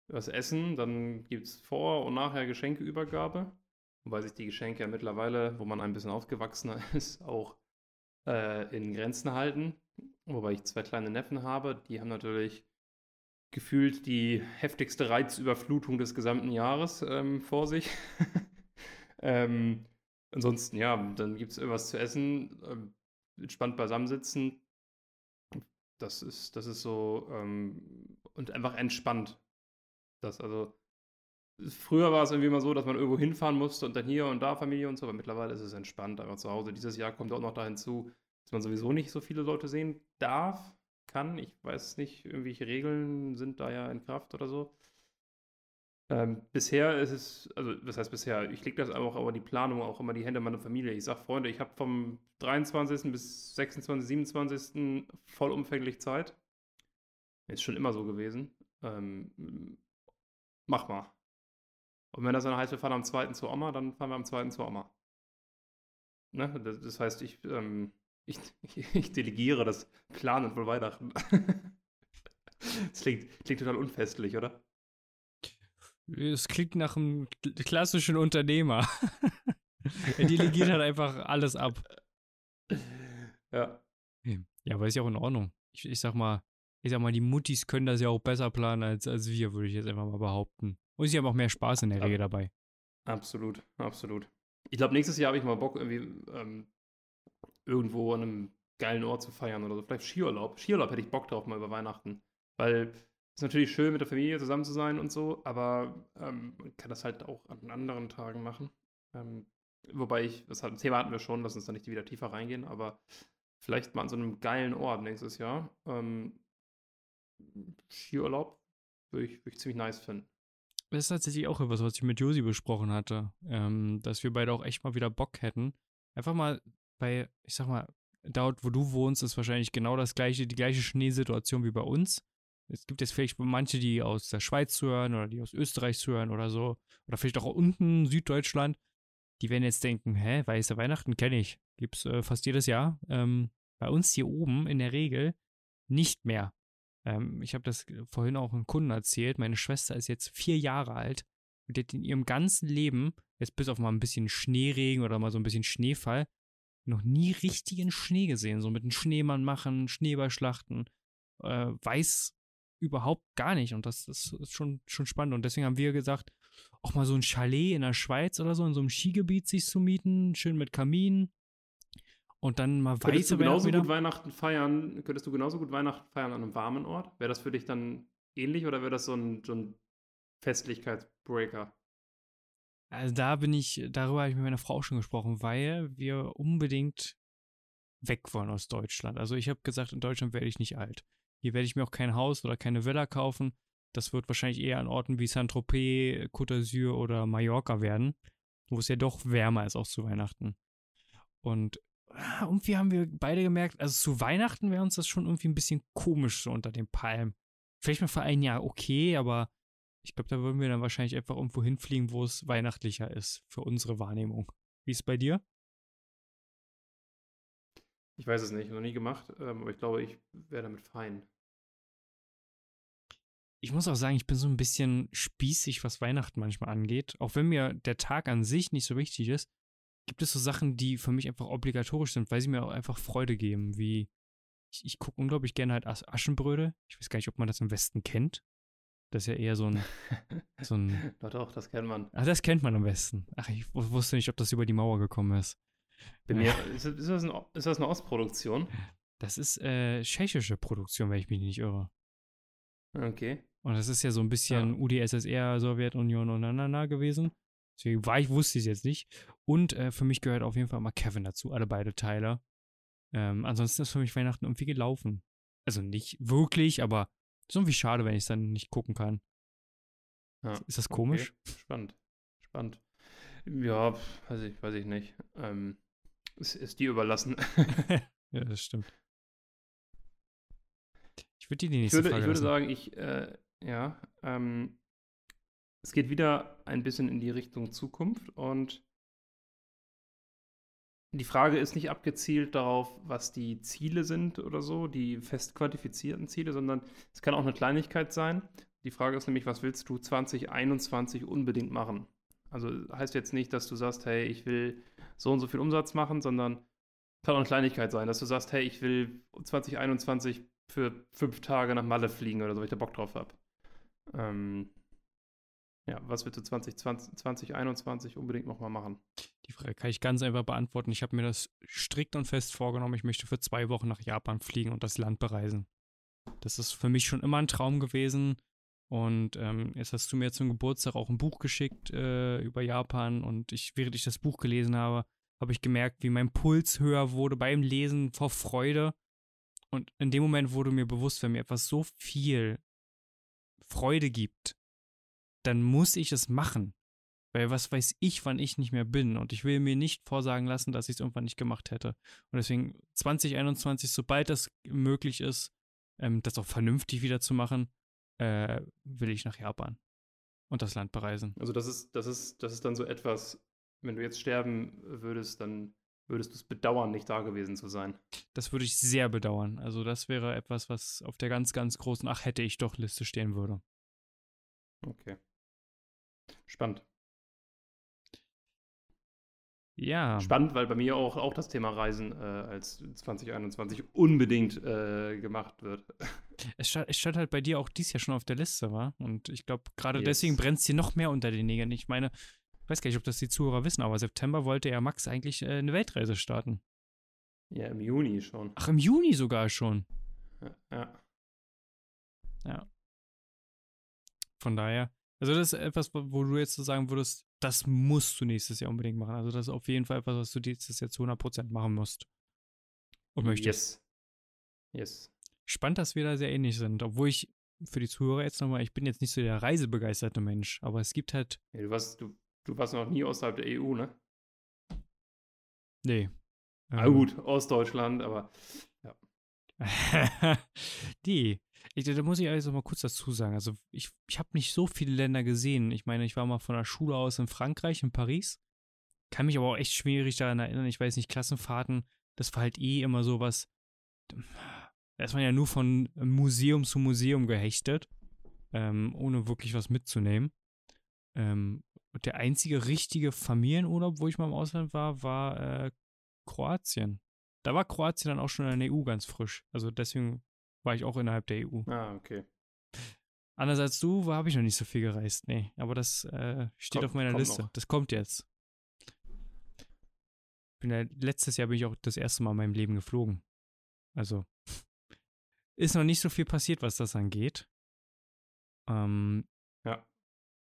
Das Essen, dann gibt es vor und nachher Geschenkeübergabe. Wobei sich die Geschenke ja mittlerweile, wo man ein bisschen ausgewachsener ist, auch äh, in Grenzen halten. Wobei ich zwei kleine Neffen habe, die haben natürlich gefühlt die heftigste Reizüberflutung des gesamten Jahres ähm, vor sich. ähm, ansonsten, ja, dann gibt es irgendwas zu essen, ähm, entspannt beisammensitzen. Das ist, das ist so ähm, und einfach entspannt. Das, also, früher war es irgendwie immer so, dass man irgendwo hinfahren musste und dann hier und da Familie und so, aber mittlerweile ist es entspannt, einfach zu Hause. Dieses Jahr kommt auch noch da hinzu, dass man sowieso nicht so viele Leute sehen darf kann. Ich weiß nicht, irgendwelche Regeln sind da ja in Kraft oder so. Ähm, bisher ist es, also was heißt bisher? Ich lege das auch aber die Planung auch immer die Hände meiner Familie. Ich sage, Freunde, ich habe vom 23. bis 26., 27. vollumfänglich Zeit. Ist schon immer so gewesen. Ähm, mach mal. Und wenn das dann heißt, wir fahren am 2. zur Oma, dann fahren wir am 2. zur Oma. Ne? Das, das heißt, ich ähm, ich, ich, delegiere das Planen von Weihnachten. das klingt, klingt total unfestlich, oder? Es klingt nach einem klassischen Unternehmer. er delegiert halt einfach alles ab. Ja. Ja, aber ist ja auch in Ordnung. Ich, ich sag mal, ich sag mal, die Muttis können das ja auch besser planen als, als wir, würde ich jetzt einfach mal behaupten. Und sie haben auch mehr Spaß in der Regel dabei. Absolut, absolut. Ich glaube, nächstes Jahr habe ich mal Bock, irgendwie ähm, irgendwo an einem geilen Ort zu feiern oder so. Vielleicht Skiurlaub. Skiurlaub hätte ich Bock drauf mal über Weihnachten. Weil ist natürlich schön, mit der Familie zusammen zu sein und so, aber ähm, man kann das halt auch an anderen Tagen machen. Ähm, wobei ich, das Thema hatten wir schon, lass uns da nicht wieder tiefer reingehen, aber vielleicht mal an so einem geilen Ort nächstes Jahr. Ähm, Skiurlaub würde ich, würd ich ziemlich nice finden. Das ist tatsächlich auch etwas, was ich mit Josi besprochen hatte, ähm, dass wir beide auch echt mal wieder Bock hätten. Einfach mal bei, ich sag mal, dort, wo du wohnst, ist wahrscheinlich genau das gleiche, die gleiche Schneesituation wie bei uns. Es gibt jetzt vielleicht manche, die aus der Schweiz zuhören oder die aus Österreich zuhören oder so. Oder vielleicht auch unten Süddeutschland. Die werden jetzt denken, hä, weiße Weihnachten kenne ich. Gibt's äh, fast jedes Jahr. Ähm, bei uns hier oben in der Regel nicht mehr. Ähm, ich habe das vorhin auch einem Kunden erzählt. Meine Schwester ist jetzt vier Jahre alt und hat in ihrem ganzen Leben, jetzt bis auf mal ein bisschen Schneeregen oder mal so ein bisschen Schneefall, noch nie richtigen Schnee gesehen. So mit einem Schneemann machen, Schneeballschlachten. Äh, weiß überhaupt gar nicht. Und das, das ist schon, schon spannend. Und deswegen haben wir gesagt, auch mal so ein Chalet in der Schweiz oder so, in so einem Skigebiet sich zu mieten, schön mit Kamin. Und dann mal weiße Könntest du genauso gut Weihnachten feiern, könntest du genauso gut Weihnachten feiern an einem warmen Ort? Wäre das für dich dann ähnlich oder wäre das so ein, so ein Festlichkeitsbreaker? Also da bin ich, darüber habe ich mit meiner Frau schon gesprochen, weil wir unbedingt weg wollen aus Deutschland. Also ich habe gesagt, in Deutschland werde ich nicht alt. Hier werde ich mir auch kein Haus oder keine Villa kaufen. Das wird wahrscheinlich eher an Orten wie Saint-Tropez, Côte d'Azur oder Mallorca werden, wo es ja doch wärmer ist, auch zu Weihnachten. Und ah, irgendwie haben wir beide gemerkt, also zu Weihnachten wäre uns das schon irgendwie ein bisschen komisch so unter den Palmen. Vielleicht mal für ein Jahr okay, aber ich glaube, da würden wir dann wahrscheinlich einfach irgendwo hinfliegen, wo es weihnachtlicher ist für unsere Wahrnehmung. Wie ist es bei dir? Ich weiß es nicht, noch nie gemacht, ähm, aber ich glaube, ich wäre damit fein. Ich muss auch sagen, ich bin so ein bisschen spießig, was Weihnachten manchmal angeht. Auch wenn mir der Tag an sich nicht so wichtig ist, gibt es so Sachen, die für mich einfach obligatorisch sind, weil sie mir auch einfach Freude geben. Wie ich, ich gucke unglaublich gerne halt Aschenbröde. Ich weiß gar nicht, ob man das im Westen kennt. Das ist ja eher so ein. So ein doch, doch, das kennt man. Ach, das kennt man am besten. Ach, ich wusste nicht, ob das über die Mauer gekommen ist. Mir, ist, ist, das ein, ist, das eine Ostproduktion? Das ist äh, tschechische Produktion, wenn ich mich nicht irre. Okay. Und das ist ja so ein bisschen ja. UdSSR, Sowjetunion und na, gewesen. Deswegen war ich, wusste ich es jetzt nicht. Und äh, für mich gehört auf jeden Fall mal Kevin dazu, alle beide Teile. Ähm, ansonsten ist für mich Weihnachten irgendwie gelaufen. Also nicht wirklich, aber ist irgendwie schade, wenn ich es dann nicht gucken kann. Ja, ist das komisch? Okay. Spannend. Spannend. Ja, weiß ich, weiß ich nicht. Ähm, ist, ist dir überlassen. ja, das stimmt. Ich würde dir die nächste ich würde, Frage Ich würde sagen, ich, äh, ja, ähm, es geht wieder ein bisschen in die Richtung Zukunft und die Frage ist nicht abgezielt darauf, was die Ziele sind oder so, die fest quantifizierten Ziele, sondern es kann auch eine Kleinigkeit sein. Die Frage ist nämlich, was willst du 2021 unbedingt machen? Also heißt jetzt nicht, dass du sagst, hey, ich will so und so viel Umsatz machen, sondern kann auch eine Kleinigkeit sein, dass du sagst, hey, ich will 2021 für fünf Tage nach Malle fliegen oder so, weil ich da Bock drauf habe. Ähm, ja, was willst du 2020, 2021 unbedingt nochmal machen? Die Frage kann ich ganz einfach beantworten. Ich habe mir das strikt und fest vorgenommen. Ich möchte für zwei Wochen nach Japan fliegen und das Land bereisen. Das ist für mich schon immer ein Traum gewesen. Und ähm, jetzt hast du mir zum Geburtstag auch ein Buch geschickt äh, über Japan. Und ich, während ich das Buch gelesen habe, habe ich gemerkt, wie mein Puls höher wurde beim Lesen vor Freude. Und in dem Moment wurde mir bewusst, wenn mir etwas so viel Freude gibt, dann muss ich es machen. Weil was weiß ich, wann ich nicht mehr bin. Und ich will mir nicht vorsagen lassen, dass ich es irgendwann nicht gemacht hätte. Und deswegen 2021, sobald das möglich ist, ähm, das auch vernünftig wieder zu machen, äh, will ich nach Japan und das Land bereisen. Also das ist, das ist, das ist dann so etwas, wenn du jetzt sterben würdest, dann würdest du es bedauern, nicht da gewesen zu sein. Das würde ich sehr bedauern. Also das wäre etwas, was auf der ganz, ganz großen Ach hätte ich doch Liste stehen würde. Okay. Spannend. Ja. Spannend, weil bei mir auch, auch das Thema Reisen äh, als 2021 unbedingt äh, gemacht wird. Es stand, es stand halt bei dir auch dies Jahr schon auf der Liste, war. Und ich glaube, gerade Yes. deswegen brennt es dir noch mehr unter den Nägeln. Ich meine, ich weiß gar nicht, ob das die Zuhörer wissen, aber September wollte ja Max eigentlich äh, eine Weltreise starten. Ja, im Juni schon. Ach, im Juni sogar schon. Ja. ja. Von daher, also das ist etwas, wo wo du jetzt so sagen würdest, das musst du nächstes Jahr unbedingt machen. Also das ist auf jeden Fall etwas, was du nächstes Jahr zu 100% machen musst. Und möchtest. Yes. Yes. Spannend, dass wir da sehr ähnlich sind. Obwohl ich für die Zuhörer jetzt nochmal, ich bin jetzt nicht so der reisebegeisterte Mensch, aber es gibt halt, Ja, du, warst, du, du warst noch nie außerhalb der EU, ne? nee. Ah, Ähm, gut, Ostdeutschland, aber die. Ich, da muss ich also mal kurz dazu sagen. Also, ich, ich habe nicht so viele Länder gesehen. Ich meine, ich war mal von der Schule aus in Frankreich, in Paris. Kann mich aber auch echt schwierig daran erinnern. Ich weiß nicht, Klassenfahrten, das war halt eh immer sowas. Da ist man ja nur von Museum zu Museum gehechtet, ähm, ohne wirklich was mitzunehmen. Ähm, und der einzige richtige Familienurlaub, wo ich mal im Ausland war, war äh, Kroatien. Da war Kroatien dann auch schon in der EU ganz frisch. Also deswegen war ich auch innerhalb der EU. ah, okay. Anders als du habe ich noch nicht so viel gereist. Nee, aber das äh, steht Kommt- auf meiner Liste. noch. Das kommt jetzt. Bin ja, letztes Jahr bin ich auch das erste Mal in meinem Leben geflogen. Also ist noch nicht so viel passiert, was das angeht. Ähm, Ja.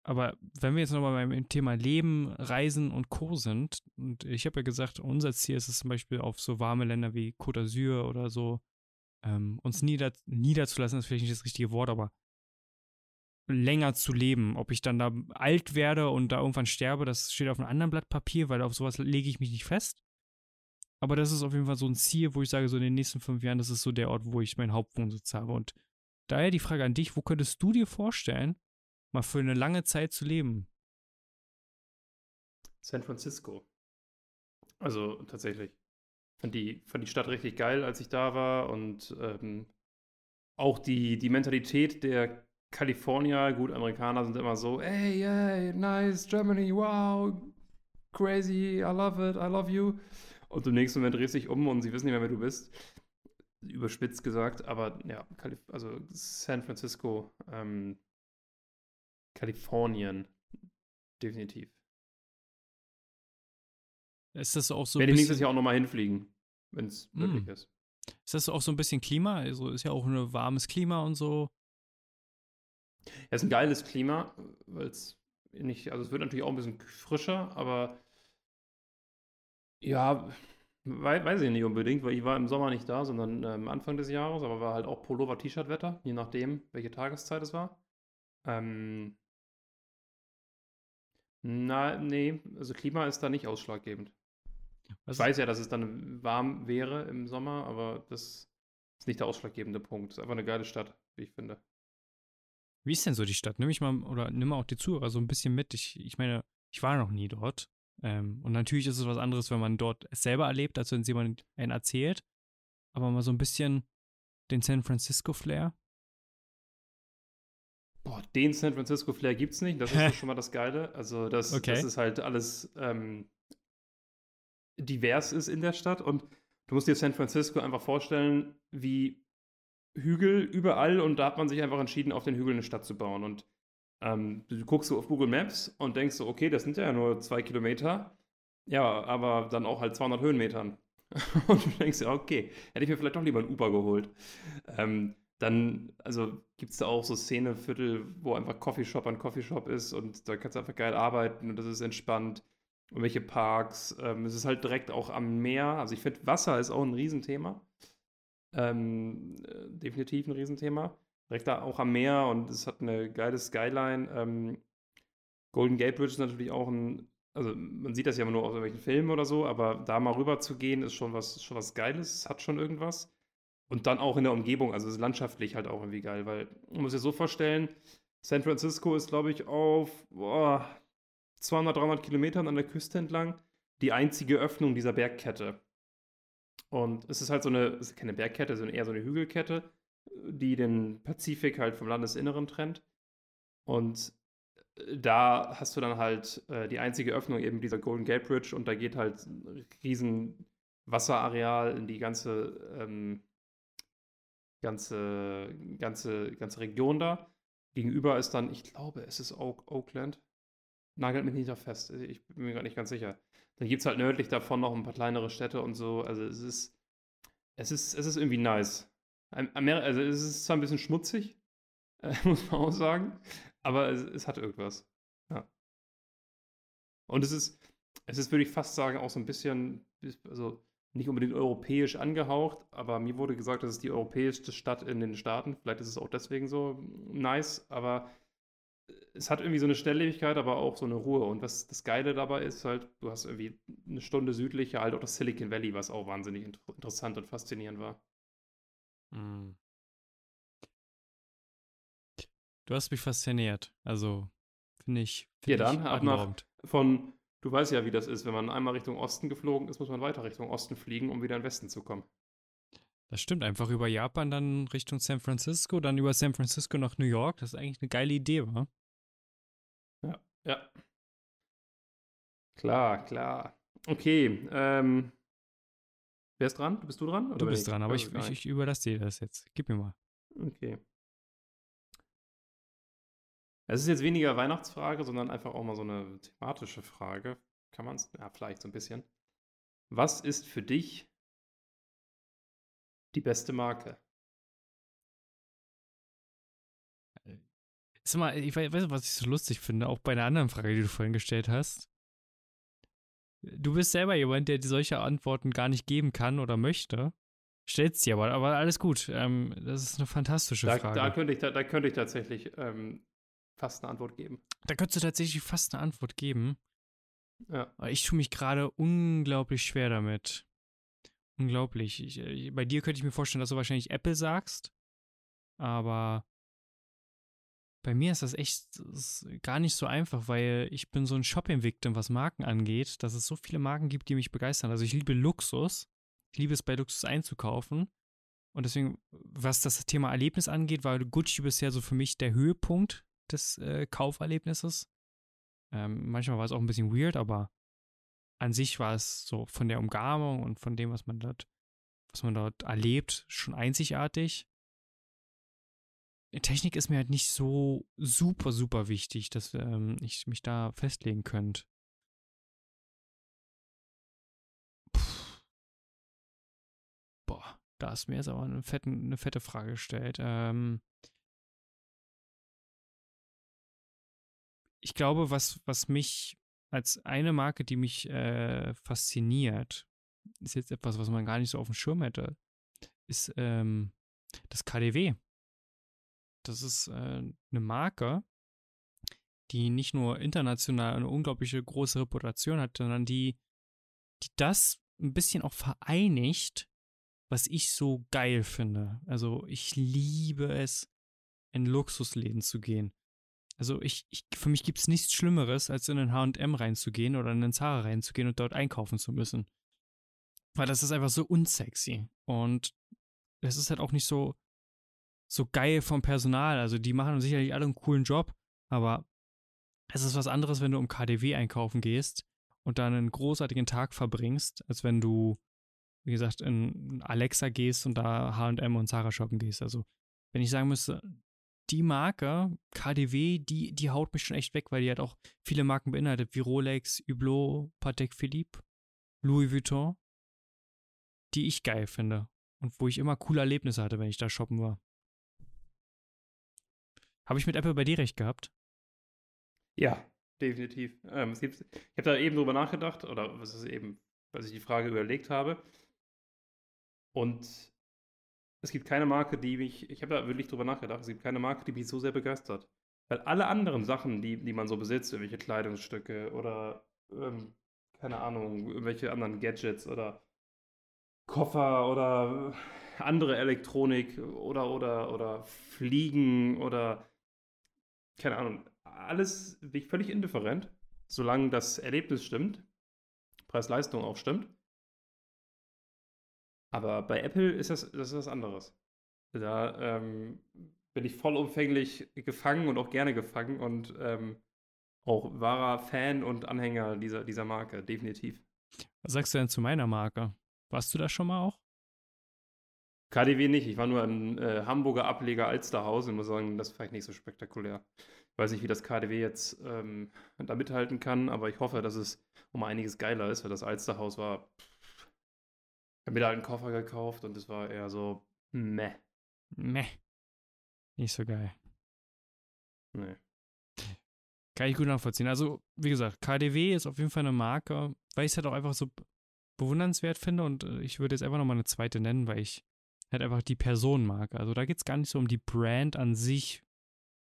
aber wenn wir jetzt nochmal beim Thema Leben, Reisen und Co. sind, und ich habe ja gesagt, unser Ziel ist es zum Beispiel auf so warme Länder wie Côte d'Azur oder so, ähm, uns nieder, niederzulassen, ist vielleicht nicht das richtige Wort, aber länger zu leben. Ob ich dann da alt werde und da irgendwann sterbe, das steht auf einem anderen Blatt Papier, weil auf sowas lege ich mich nicht fest. Aber das ist auf jeden Fall so ein Ziel, wo ich sage, so in den nächsten fünf Jahren, das ist so der Ort, wo ich meinen Hauptwohnsitz habe. Und daher die Frage an dich, wo könntest du dir vorstellen, mal für eine lange Zeit zu leben? San Francisco. Also tatsächlich. Fand die, fand die Stadt richtig geil, als ich da war. Und ähm, auch die, die Mentalität der Kalifornier, gut, Amerikaner sind immer so, hey, hey, nice, Germany, wow, crazy, I love it, I love you. Und im nächsten Moment drehst du dich um und sie wissen nicht mehr, wer du bist. Überspitzt gesagt, aber ja, Kalif also San Francisco, ähm, Kalifornien, definitiv. Ist das auch so Werde ich nächstes Jahr auch nochmal hinfliegen, wenn es Mm. möglich ist. ist das auch so ein bisschen Klima? Also ist ja auch ein warmes Klima und so. Ja, ist ein geiles Klima, weil es nicht, also es wird natürlich auch ein bisschen frischer, aber ja, wei weiß ich nicht unbedingt, weil ich war im Sommer nicht da, sondern ähm, Anfang des Jahres, aber war halt auch Pullover-T-Shirt-Wetter, je nachdem, welche Tageszeit es war. Ähm, na, nee, also Klima ist da nicht ausschlaggebend. Was Ich weiß ja, dass es dann warm wäre im Sommer, aber das ist nicht der ausschlaggebende Punkt. Es ist einfach eine geile Stadt, wie ich finde. Wie ist denn so die Stadt? Nimm mich mal oder nimm mal auch die Zuhörer so ein bisschen mit. Ich, ich meine, ich war noch nie dort. Ähm, und natürlich ist es was anderes, wenn man dort es selber erlebt, als wenn es jemand einen erzählt. Aber mal so ein bisschen den San Francisco Flair. Boah, den San Francisco Flair gibt's nicht. Das ist schon mal das Geile. Also, das, Okay. das ist halt alles ähm, divers ist in der Stadt. Und du musst dir San Francisco einfach vorstellen, wie Hügel überall. Und da hat man sich einfach entschieden, auf den Hügeln eine Stadt zu bauen. Und ähm, du guckst so auf Google Maps und denkst so, okay, das sind ja nur zwei Kilometer. Ja, aber dann auch halt 200 Höhenmetern. Und du denkst ja, okay, hätte ich mir vielleicht doch lieber ein Uber geholt. Ähm, dann, also gibt es da auch so Szeneviertel, wo einfach Coffeeshop an Coffeeshop ist und da kannst du einfach geil arbeiten und das ist entspannt. Und welche Parks. Ähm, es ist halt direkt auch am Meer. Also ich finde, Wasser ist auch ein Riesenthema. Ähm, äh, definitiv ein Riesenthema. Direkt da auch am Meer und es hat eine geile Skyline. Ähm, Golden Gate Bridge ist natürlich auch ein, also man sieht das ja immer nur aus irgendwelchen Filmen oder so, aber da mal rüber zu gehen, ist schon was, schon was Geiles, hat schon irgendwas. Und dann auch in der Umgebung, also es ist landschaftlich halt auch irgendwie geil, weil man muss sich so vorstellen, San Francisco ist, glaube ich, auf boah, 200, 300 Kilometern an der Küste entlang die einzige Öffnung dieser Bergkette. Und es ist halt so eine, es ist keine Bergkette, sondern eher so eine Hügelkette, die den Pazifik halt vom Landesinneren trennt. Und da hast du dann halt äh, die einzige Öffnung eben dieser Golden Gate Bridge und da geht halt ein riesen Wasserareal in die ganze, ähm, ganze, ganze, ganze Region da. Gegenüber ist dann, ich glaube, es ist Oak Oakland. Nagelt mich nicht da fest, ich bin mir gar nicht ganz sicher. Dann gibt es halt nördlich davon noch ein paar kleinere Städte und so. Also es ist, es ist, es ist irgendwie nice. Amer also es ist zwar ein bisschen schmutzig, äh, muss man auch sagen, aber es, es hat irgendwas. Ja. Und es ist, es ist, würde ich fast sagen, auch so ein bisschen, also nicht unbedingt europäisch angehaucht, aber mir wurde gesagt, das ist die europäischste Stadt in den Staaten. Vielleicht ist es auch deswegen so nice, aber es hat irgendwie so eine Schnelllebigkeit, aber auch so eine Ruhe. Und was das Geile dabei ist, halt, du hast irgendwie eine Stunde südlicher halt auch das Silicon Valley, was auch wahnsinnig interessant und faszinierend war. Mm. Du hast mich fasziniert. Also, finde ich. Find ja, dann ab nach, von, du weißt ja, wie das ist, wenn man einmal Richtung Osten geflogen ist, muss man weiter Richtung Osten fliegen, um wieder in den Westen zu kommen. Das stimmt, einfach über Japan, dann Richtung San Francisco, dann über San Francisco nach New York. Das ist eigentlich eine geile Idee, wa? Ja. Klar, klar. Okay, ähm, wer ist dran? Bist du dran? du bist dran, aber ich, ich, ich überlasse dir das jetzt. Gib mir mal. Okay. Es ist jetzt weniger Weihnachtsfrage, sondern einfach auch mal so eine thematische Frage. Kann man es? Ja, vielleicht so ein bisschen. Was ist für dich die beste Marke? Sag mal, ich weiß, was ich so lustig finde, auch bei einer anderen Frage, die du vorhin gestellt hast. Du bist selber jemand, der solche Antworten gar nicht geben kann oder möchte. Stellst sie aber, aber alles gut. Ähm, das ist eine fantastische da, Frage. Da könnte ich, da, da könnte ich tatsächlich ähm, fast eine Antwort geben. Da könntest du tatsächlich fast eine Antwort geben. Ja. Ich tue mich gerade unglaublich schwer damit. Unglaublich. Ich, äh, bei dir könnte ich mir vorstellen, dass du wahrscheinlich Apple sagst. Aber bei mir ist das echt ist gar nicht so einfach, weil ich bin so ein Shopping-Victim, was Marken angeht, dass es so viele Marken gibt, die mich begeistern. Also ich liebe Luxus. Ich liebe es, bei Luxus einzukaufen. Und deswegen, was das Thema Erlebnis angeht, war Gucci bisher so für mich der Höhepunkt des äh, Kauferlebnisses. Ähm, manchmal war es auch ein bisschen weird, aber an sich war es so von der Umgarnung und von dem, was man dort, was man dort erlebt, schon einzigartig. Technik ist mir halt nicht so super, super wichtig, dass ähm, ich mich da festlegen könnte. Boah, da ist mir jetzt aber eine, fetten, eine fette Frage gestellt. Ähm, ich glaube, was, was mich als eine Marke, die mich äh, fasziniert, ist jetzt etwas, was man gar nicht so auf dem Schirm hätte, ist ähm, das KDW. Das ist äh, eine Marke, die nicht nur international eine unglaubliche große Reputation hat, sondern die, die das ein bisschen auch vereinigt, was ich so geil finde. Also ich liebe es, in Luxusläden zu gehen. Also ich, ich für mich gibt es nichts Schlimmeres, als in einen H&M reinzugehen oder in einen Zara reinzugehen und dort einkaufen zu müssen. Weil das ist einfach so unsexy. Und es ist halt auch nicht so, so geil vom Personal. Also die machen sicherlich alle einen coolen Job, aber es ist was anderes, wenn du um KDW einkaufen gehst und dann einen großartigen Tag verbringst, als wenn du, wie gesagt, in Alexa gehst und da H&M und Zara shoppen gehst. Also wenn ich sagen müsste, die Marke, KDW, die, die haut mich schon echt weg, weil die hat auch viele Marken beinhaltet, wie Rolex, Hublot, Patek Philippe, Louis Vuitton, die ich geil finde und wo ich immer coole Erlebnisse hatte, wenn ich da shoppen war. Habe ich mit Apple bei dir recht gehabt? Ja, definitiv. Ähm, ich habe da eben drüber nachgedacht, oder was ist eben, was ich die Frage überlegt habe. Und es gibt keine Marke, die mich, ich habe da wirklich drüber nachgedacht, es gibt keine Marke, die mich so sehr begeistert. Weil alle anderen Sachen, die, die man so besitzt, irgendwelche Kleidungsstücke oder, ähm, keine Ahnung, irgendwelche anderen Gadgets oder Koffer oder andere Elektronik oder, oder, oder Fliegen oder, keine Ahnung, alles bin ich völlig indifferent, solange das Erlebnis stimmt, Preis-Leistung auch stimmt. Aber bei Apple ist das, das ist was anderes. Da ähm, bin ich vollumfänglich gefangen und auch gerne gefangen und ähm, auch wahrer Fan und Anhänger dieser, dieser Marke, definitiv. Was sagst du denn zu meiner Marke? Warst du da schon mal auch? KDW nicht. Ich war nur ein äh, Hamburger Ableger Alsterhaus und muss sagen, das ist vielleicht nicht so spektakulär. Ich weiß nicht, wie das KDW jetzt ähm, da mithalten kann, aber ich hoffe, dass es um einiges geiler ist, weil das Alsterhaus war. Ich habe mir da einen Koffer gekauft und es war eher so meh. Meh. Nicht so geil. Nee. Kann ich gut nachvollziehen. Also, wie gesagt, KDW ist auf jeden Fall eine Marke, weil ich es halt auch einfach so bewundernswert finde und äh, ich würde jetzt einfach nochmal eine zweite nennen, weil ich halt einfach die Personenmarke. Also da geht es gar nicht so um die Brand an sich,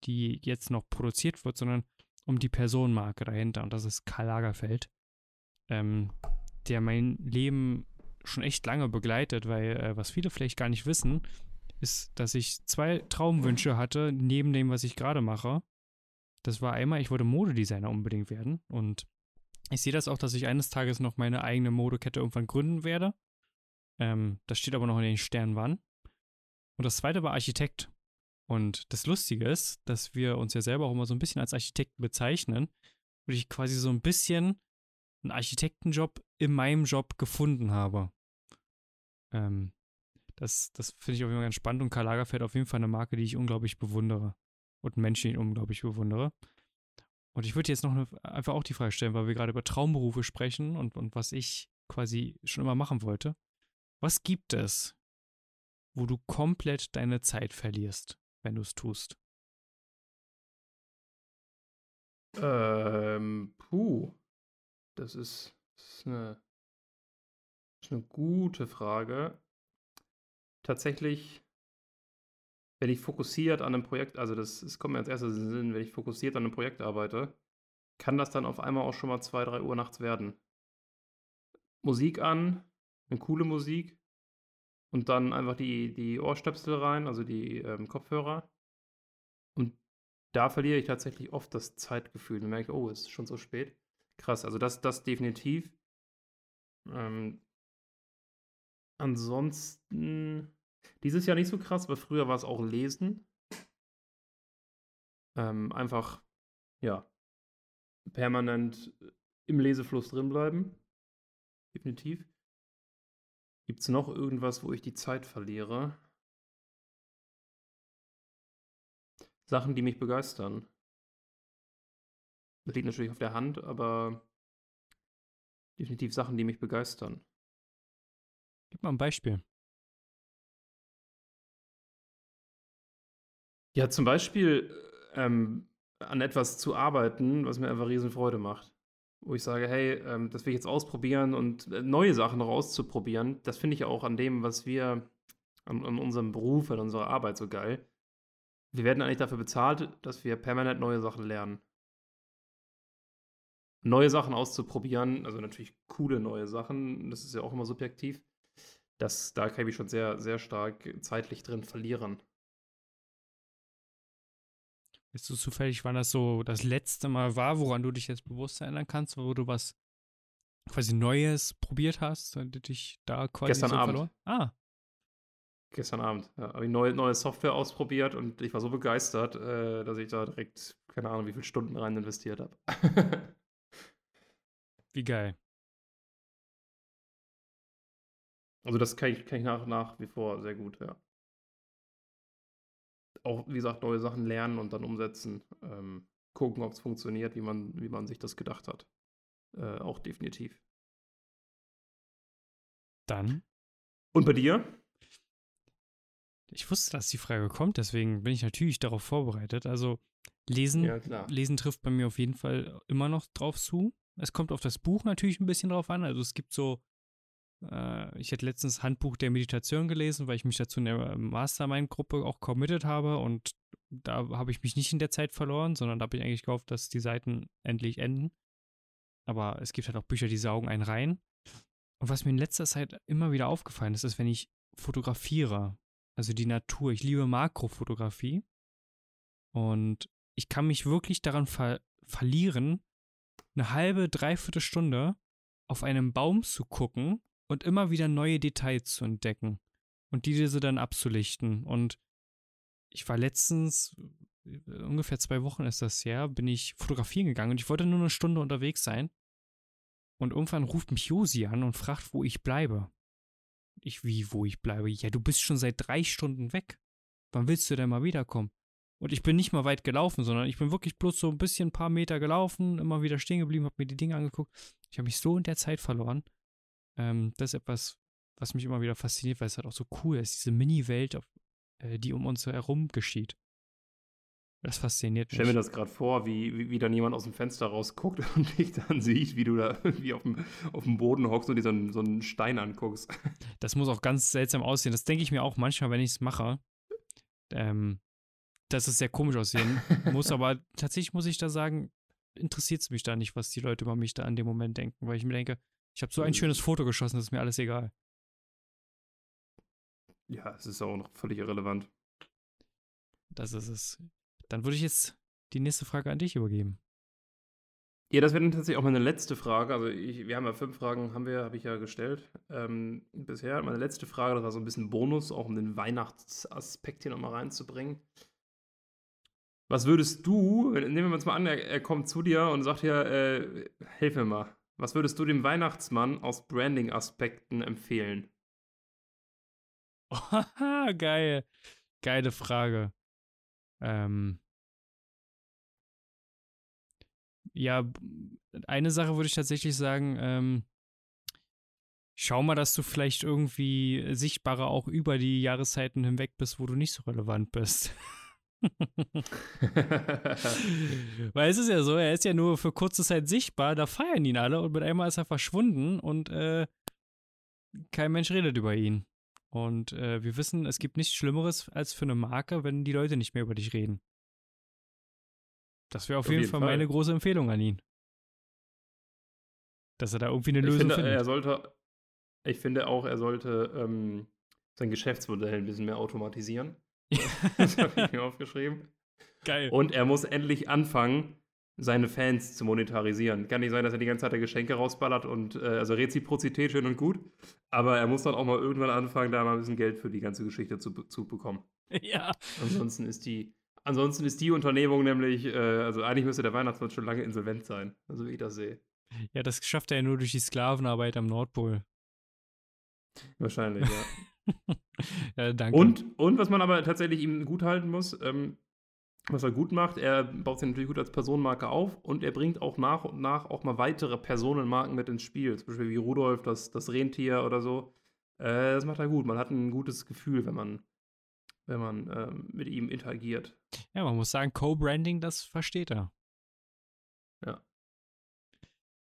die jetzt noch produziert wird, sondern um die Personenmarke dahinter. Und das ist Karl Lagerfeld, ähm, der mein Leben schon echt lange begleitet, weil äh, was viele vielleicht gar nicht wissen, ist, dass ich zwei Traumwünsche hatte, neben dem, was ich gerade mache. Das war einmal, ich wollte Modedesigner unbedingt werden und ich sehe das auch, dass ich eines Tages noch meine eigene Modekette irgendwann gründen werde. Ähm, das steht aber noch in den Sternen wann. Und das zweite war Architekt. Und das Lustige ist, dass wir uns ja selber auch immer so ein bisschen als Architekten bezeichnen und ich quasi so ein bisschen einen Architektenjob in meinem Job gefunden habe. Ähm, das das finde ich auf jeden Fall ganz spannend und Karl Lagerfeld auf jeden Fall eine Marke, die ich unglaublich bewundere und Menschen, den ich unglaublich bewundere. Und ich würde jetzt noch eine, einfach auch die Frage stellen, weil wir gerade über Traumberufe sprechen und, und was ich quasi schon immer machen wollte. Was gibt es, wo du komplett deine Zeit verlierst, wenn du es tust? Ähm, puh. Das ist, das ist, eine, das ist eine gute Frage. Tatsächlich, wenn ich fokussiert an einem Projekt, also das, das kommt mir als erstes in den Sinn, wenn ich fokussiert an einem Projekt arbeite, kann das dann auf einmal auch schon mal 2, 3 Uhr nachts werden. Musik an, eine coole Musik und dann einfach die, die Ohrstöpsel rein, also die ähm, Kopfhörer. Und da verliere ich tatsächlich oft das Zeitgefühl und merke, oh, es ist schon so spät. Krass, also das, das definitiv. Ähm, ansonsten, dieses Jahr nicht so krass, aber früher war es auch Lesen. Ähm, einfach, ja, permanent im Lesefluss drinbleiben. Definitiv. Gibt es noch irgendwas, wo ich die Zeit verliere? Sachen, die mich begeistern. Das liegt natürlich auf der Hand, aber definitiv Sachen, die mich begeistern. Gib mal ein Beispiel. Ja, zum Beispiel ähm, an etwas zu arbeiten, was mir einfach riesen Freude macht wo ich sage, hey, ähm, das will ich jetzt ausprobieren und äh, neue Sachen rauszuprobieren, das finde ich auch an dem, was wir, an, an, unserem Beruf, an unserer Arbeit so geil. Wir werden eigentlich dafür bezahlt, dass wir permanent neue Sachen lernen. Neue Sachen auszuprobieren, also natürlich coole neue Sachen, das ist ja auch immer subjektiv. Das, da kann ich mich schon sehr, sehr stark zeitlich drin verlieren. Weißt du zufällig, wann das so das letzte Mal war, woran du dich jetzt bewusst erinnern kannst, wo du was quasi Neues probiert hast und dich da quasi Gestern so Abend. verloren? Ah. Gestern Abend. Ja, habe ich neue, neue Software ausprobiert und ich war so begeistert, äh, dass ich da direkt, keine Ahnung, wie viele Stunden rein investiert habe. wie geil. Also das kann ich, kann ich nach, nach wie vor sehr gut, ja auch, wie gesagt, neue Sachen lernen und dann umsetzen. Ähm, gucken, ob es funktioniert, wie man, wie man sich das gedacht hat. Äh, auch definitiv. Dann. Und bei dir? Ich wusste, dass die Frage kommt, deswegen bin ich natürlich darauf vorbereitet. Also lesen, ja, lesen trifft bei mir auf jeden Fall immer noch drauf zu. Es kommt auf das Buch natürlich ein bisschen drauf an. Also es gibt so äh, ich hätte letztens Handbuch der Meditation gelesen, weil ich mich dazu in der Mastermind-Gruppe auch committed habe und da habe ich mich nicht in der Zeit verloren, sondern da bin ich eigentlich gehofft, dass die Seiten endlich enden. Aber es gibt halt auch Bücher, die saugen einen rein. Und was mir in letzter Zeit immer wieder aufgefallen ist, ist, wenn ich fotografiere, also die Natur, ich liebe Makrofotografie und ich kann mich wirklich daran ver verlieren, eine halbe, dreiviertel Stunde auf einem Baum zu gucken und immer wieder neue Details zu entdecken und die diese dann abzulichten. Und ich war letztens ungefähr zwei Wochen ist das her, bin ich fotografieren gegangen und ich wollte nur eine Stunde unterwegs sein. Und irgendwann ruft mich Josi an und fragt, wo ich bleibe. Ich, wie, wo ich bleibe? Ja, du bist schon seit drei Stunden weg. Wann willst du denn mal wiederkommen? Und ich bin nicht mal weit gelaufen, sondern ich bin wirklich bloß so ein bisschen ein paar Meter gelaufen, immer wieder stehen geblieben, habe mir die Dinge angeguckt. Ich habe mich so in der Zeit verloren. Ähm, das ist etwas, was mich immer wieder fasziniert, weil es halt auch so cool ist, diese Mini-Welt, äh, die um uns herum geschieht. Das fasziniert mich. Ich stell mir das gerade vor, wie, wie, wie, dann jemand aus dem Fenster rausguckt und dich dann sieht, wie du da irgendwie auf dem, auf dem Boden hockst und dir so einen, so einen Stein anguckst. Das muss auch ganz seltsam aussehen. Das denke ich mir auch manchmal, wenn ich es mache. Ähm, dass es sehr komisch aussehen muss, aber tatsächlich muss ich da sagen, interessiert es mich da nicht, was die Leute über mich da an dem Moment denken, weil ich mir denke, ich habe so ein hm. schönes Foto geschossen, das ist mir alles egal. Ja, es ist auch noch völlig irrelevant. Das ist es. Dann würde ich jetzt die nächste Frage an dich übergeben. Ja, das wäre dann tatsächlich auch meine letzte Frage. Also ich, wir haben ja fünf Fragen, haben wir, habe ich ja gestellt ähm, bisher. Meine letzte Frage, das war so ein bisschen Bonus, auch um den Weihnachtsaspekt hier nochmal reinzubringen. Was würdest du, nehmen wir uns mal an, er, er kommt zu dir und sagt dir, äh, hilf mir mal. Was würdest du dem Weihnachtsmann aus Branding-Aspekten empfehlen? Oh, geil. Geile Frage. Ähm, ja, eine Sache würde ich tatsächlich sagen, ähm, schau mal, dass du vielleicht irgendwie sichtbarer auch über die Jahreszeiten hinweg bist, wo du nicht so relevant bist. Weil es ist ja so, er ist ja nur für kurze Zeit sichtbar, da feiern ihn alle und mit einmal ist er verschwunden und äh, kein Mensch redet über ihn. Und äh, wir wissen, es gibt nichts Schlimmeres als für eine Marke, wenn die Leute nicht mehr über dich reden. Das wäre auf, auf, jeden, jeden Fall, Fall, meine große Empfehlung an ihn. Dass er da irgendwie eine ich Lösung finde, findet. Er sollte, ich finde auch, er sollte ähm, sein Geschäftsmodell ein bisschen mehr automatisieren. das habe ich mir aufgeschrieben. Geil. Und er muss endlich anfangen, seine Fans zu monetarisieren. Kann nicht sein, dass er die ganze Zeit Geschenke rausballert und äh, also Reziprozität schön und gut, aber er muss dann auch mal irgendwann anfangen, da mal ein bisschen Geld für die ganze Geschichte zu, zu bekommen. Ja. Ansonsten ist die, ansonsten ist die Unternehmung nämlich, äh, also eigentlich müsste der Weihnachtsmann schon lange insolvent sein, also wie ich das sehe. Ja, das schafft er ja nur durch die Sklavenarbeit am Nordpol. Wahrscheinlich, ja. ja, danke. Und, und was man aber tatsächlich ihm gut halten muss, ähm, was er gut macht, er baut sich natürlich gut als Personenmarke auf und er bringt auch nach und nach auch mal weitere Personenmarken mit ins Spiel. Zum Beispiel wie Rudolf, das, das Rentier oder so. Äh, das macht er gut. Man hat ein gutes Gefühl, wenn man, wenn man äh, mit ihm interagiert. Ja, man muss sagen, Co-Branding, das versteht er. Ja.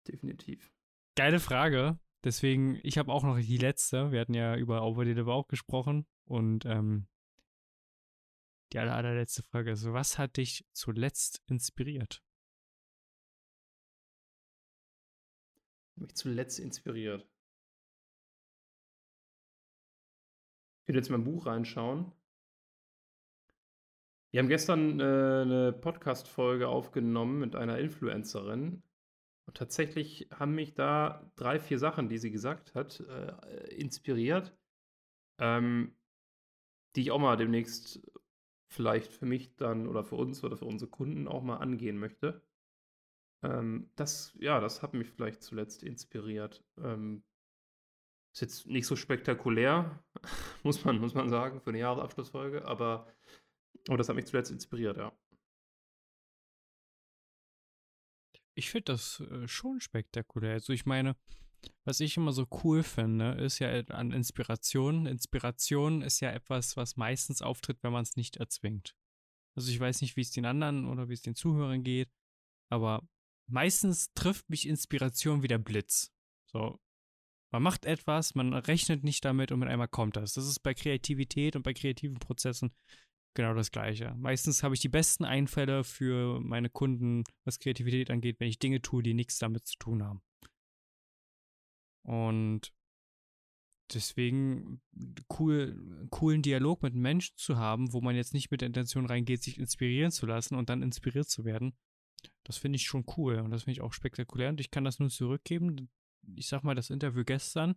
Definitiv. Geile Frage. Deswegen, ich habe auch noch die letzte. Wir hatten ja über Over Deliver auch gesprochen und ähm, die aller, allerletzte Frage ist, was hat dich zuletzt inspiriert? Mich zuletzt inspiriert. Ich würde jetzt mal ein Buch reinschauen. Wir haben gestern äh, eine Podcast-Folge aufgenommen mit einer Influencerin. Und tatsächlich haben mich da drei, vier Sachen, die sie gesagt hat, äh, inspiriert, ähm, die ich auch mal demnächst vielleicht für mich dann oder für uns oder für unsere Kunden auch mal angehen möchte. Ähm, das, ja, das hat mich vielleicht zuletzt inspiriert. Ähm, ist jetzt nicht so spektakulär, muss man, muss man sagen, für eine Jahresabschlussfolge, aber, aber das hat mich zuletzt inspiriert, ja. Ich finde das äh, schon spektakulär. Also ich meine, was ich immer so cool finde, ist ja an Inspiration. Inspiration ist ja etwas, was meistens auftritt, wenn man es nicht erzwingt. Also ich weiß nicht, wie es den anderen oder wie es den Zuhörern geht, aber meistens trifft mich Inspiration wie der Blitz. So, man macht etwas, man rechnet nicht damit und mit einmal kommt das. Das ist bei Kreativität und bei kreativen Prozessen genau das Gleiche. Meistens habe ich die besten Einfälle für meine Kunden, was Kreativität angeht, wenn ich Dinge tue, die nichts damit zu tun haben. Und deswegen cool, coolen Dialog mit Menschen zu haben, wo man jetzt nicht mit der Intention reingeht, sich inspirieren zu lassen und dann inspiriert zu werden. Das finde ich schon cool und das finde ich auch spektakulär und ich kann das nur zurückgeben. Ich sag mal, das Interview gestern,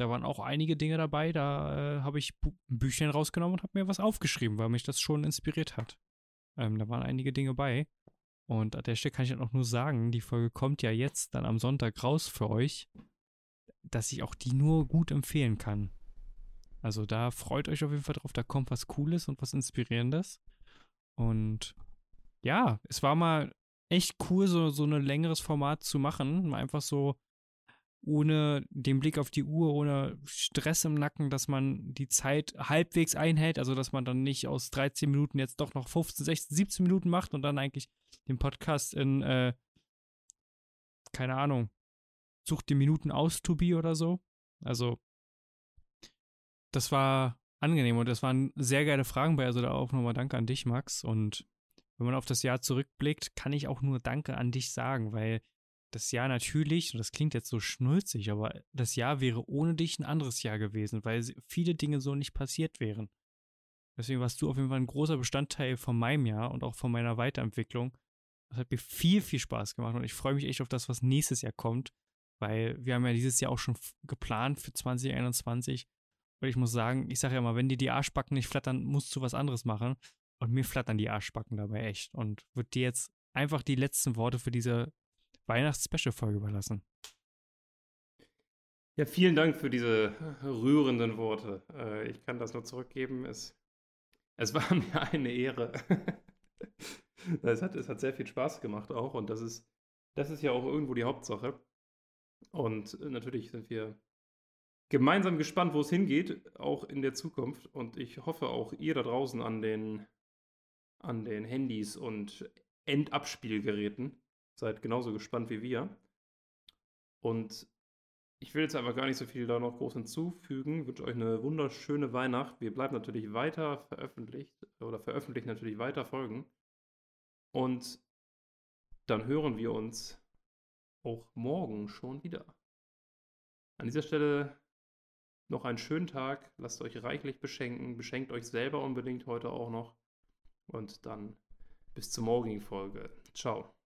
da waren auch einige Dinge dabei, da äh, habe ich Bu ein Büchlein rausgenommen und habe mir was aufgeschrieben, weil mich das schon inspiriert hat. Ähm, da waren einige Dinge bei. Und an der Stelle kann ich dann auch nur sagen, die Folge kommt ja jetzt dann am Sonntag raus für euch, dass ich auch die nur gut empfehlen kann. Also da freut euch auf jeden Fall drauf, da kommt was Cooles und was Inspirierendes. Und ja, es war mal echt cool, so, so ein längeres Format zu machen. Einfach so ohne den Blick auf die Uhr, ohne Stress im Nacken, dass man die Zeit halbwegs einhält, also dass man dann nicht aus 13 Minuten jetzt doch noch 15, 16, 17 Minuten macht und dann eigentlich den Podcast in, äh, keine Ahnung, sucht die Minuten aus, Tobi oder so. Also, das war angenehm und das waren sehr geile Fragen bei, also da auch nochmal Danke an dich, Max. Und wenn man auf das Jahr zurückblickt, kann ich auch nur Danke an dich sagen, weil das Jahr natürlich, und das klingt jetzt so schnulzig, aber das Jahr wäre ohne dich ein anderes Jahr gewesen, weil viele Dinge so nicht passiert wären. Deswegen warst du auf jeden Fall ein großer Bestandteil von meinem Jahr und auch von meiner Weiterentwicklung. Das hat mir viel, viel Spaß gemacht und ich freue mich echt auf das, was nächstes Jahr kommt, weil wir haben ja dieses Jahr auch schon geplant für 2021. Und ich muss sagen, ich sage ja immer, wenn dir die Arschbacken nicht flattern, musst du was anderes machen. Und mir flattern die Arschbacken dabei echt. Und wird dir jetzt einfach die letzten Worte für diese Weihnachts-Special-Folge überlassen. Ja, vielen Dank für diese rührenden Worte. Äh, ich kann das nur zurückgeben. Es, es war mir eine Ehre. es, hat, es hat sehr viel Spaß gemacht auch und das ist, das ist ja auch irgendwo die Hauptsache. Und natürlich sind wir gemeinsam gespannt, wo es hingeht, auch in der Zukunft. Und ich hoffe auch ihr da draußen an den, an den Handys und Endabspielgeräten Seid genauso gespannt wie wir. Und ich will jetzt aber gar nicht so viel da noch groß hinzufügen. Ich wünsche euch eine wunderschöne Weihnacht. Wir bleiben natürlich weiter veröffentlicht oder veröffentlichen natürlich weiter Folgen. Und dann hören wir uns auch morgen schon wieder. An dieser Stelle noch einen schönen Tag. Lasst euch reichlich beschenken. Beschenkt euch selber unbedingt heute auch noch. Und dann bis zur morgigen Folge. Ciao.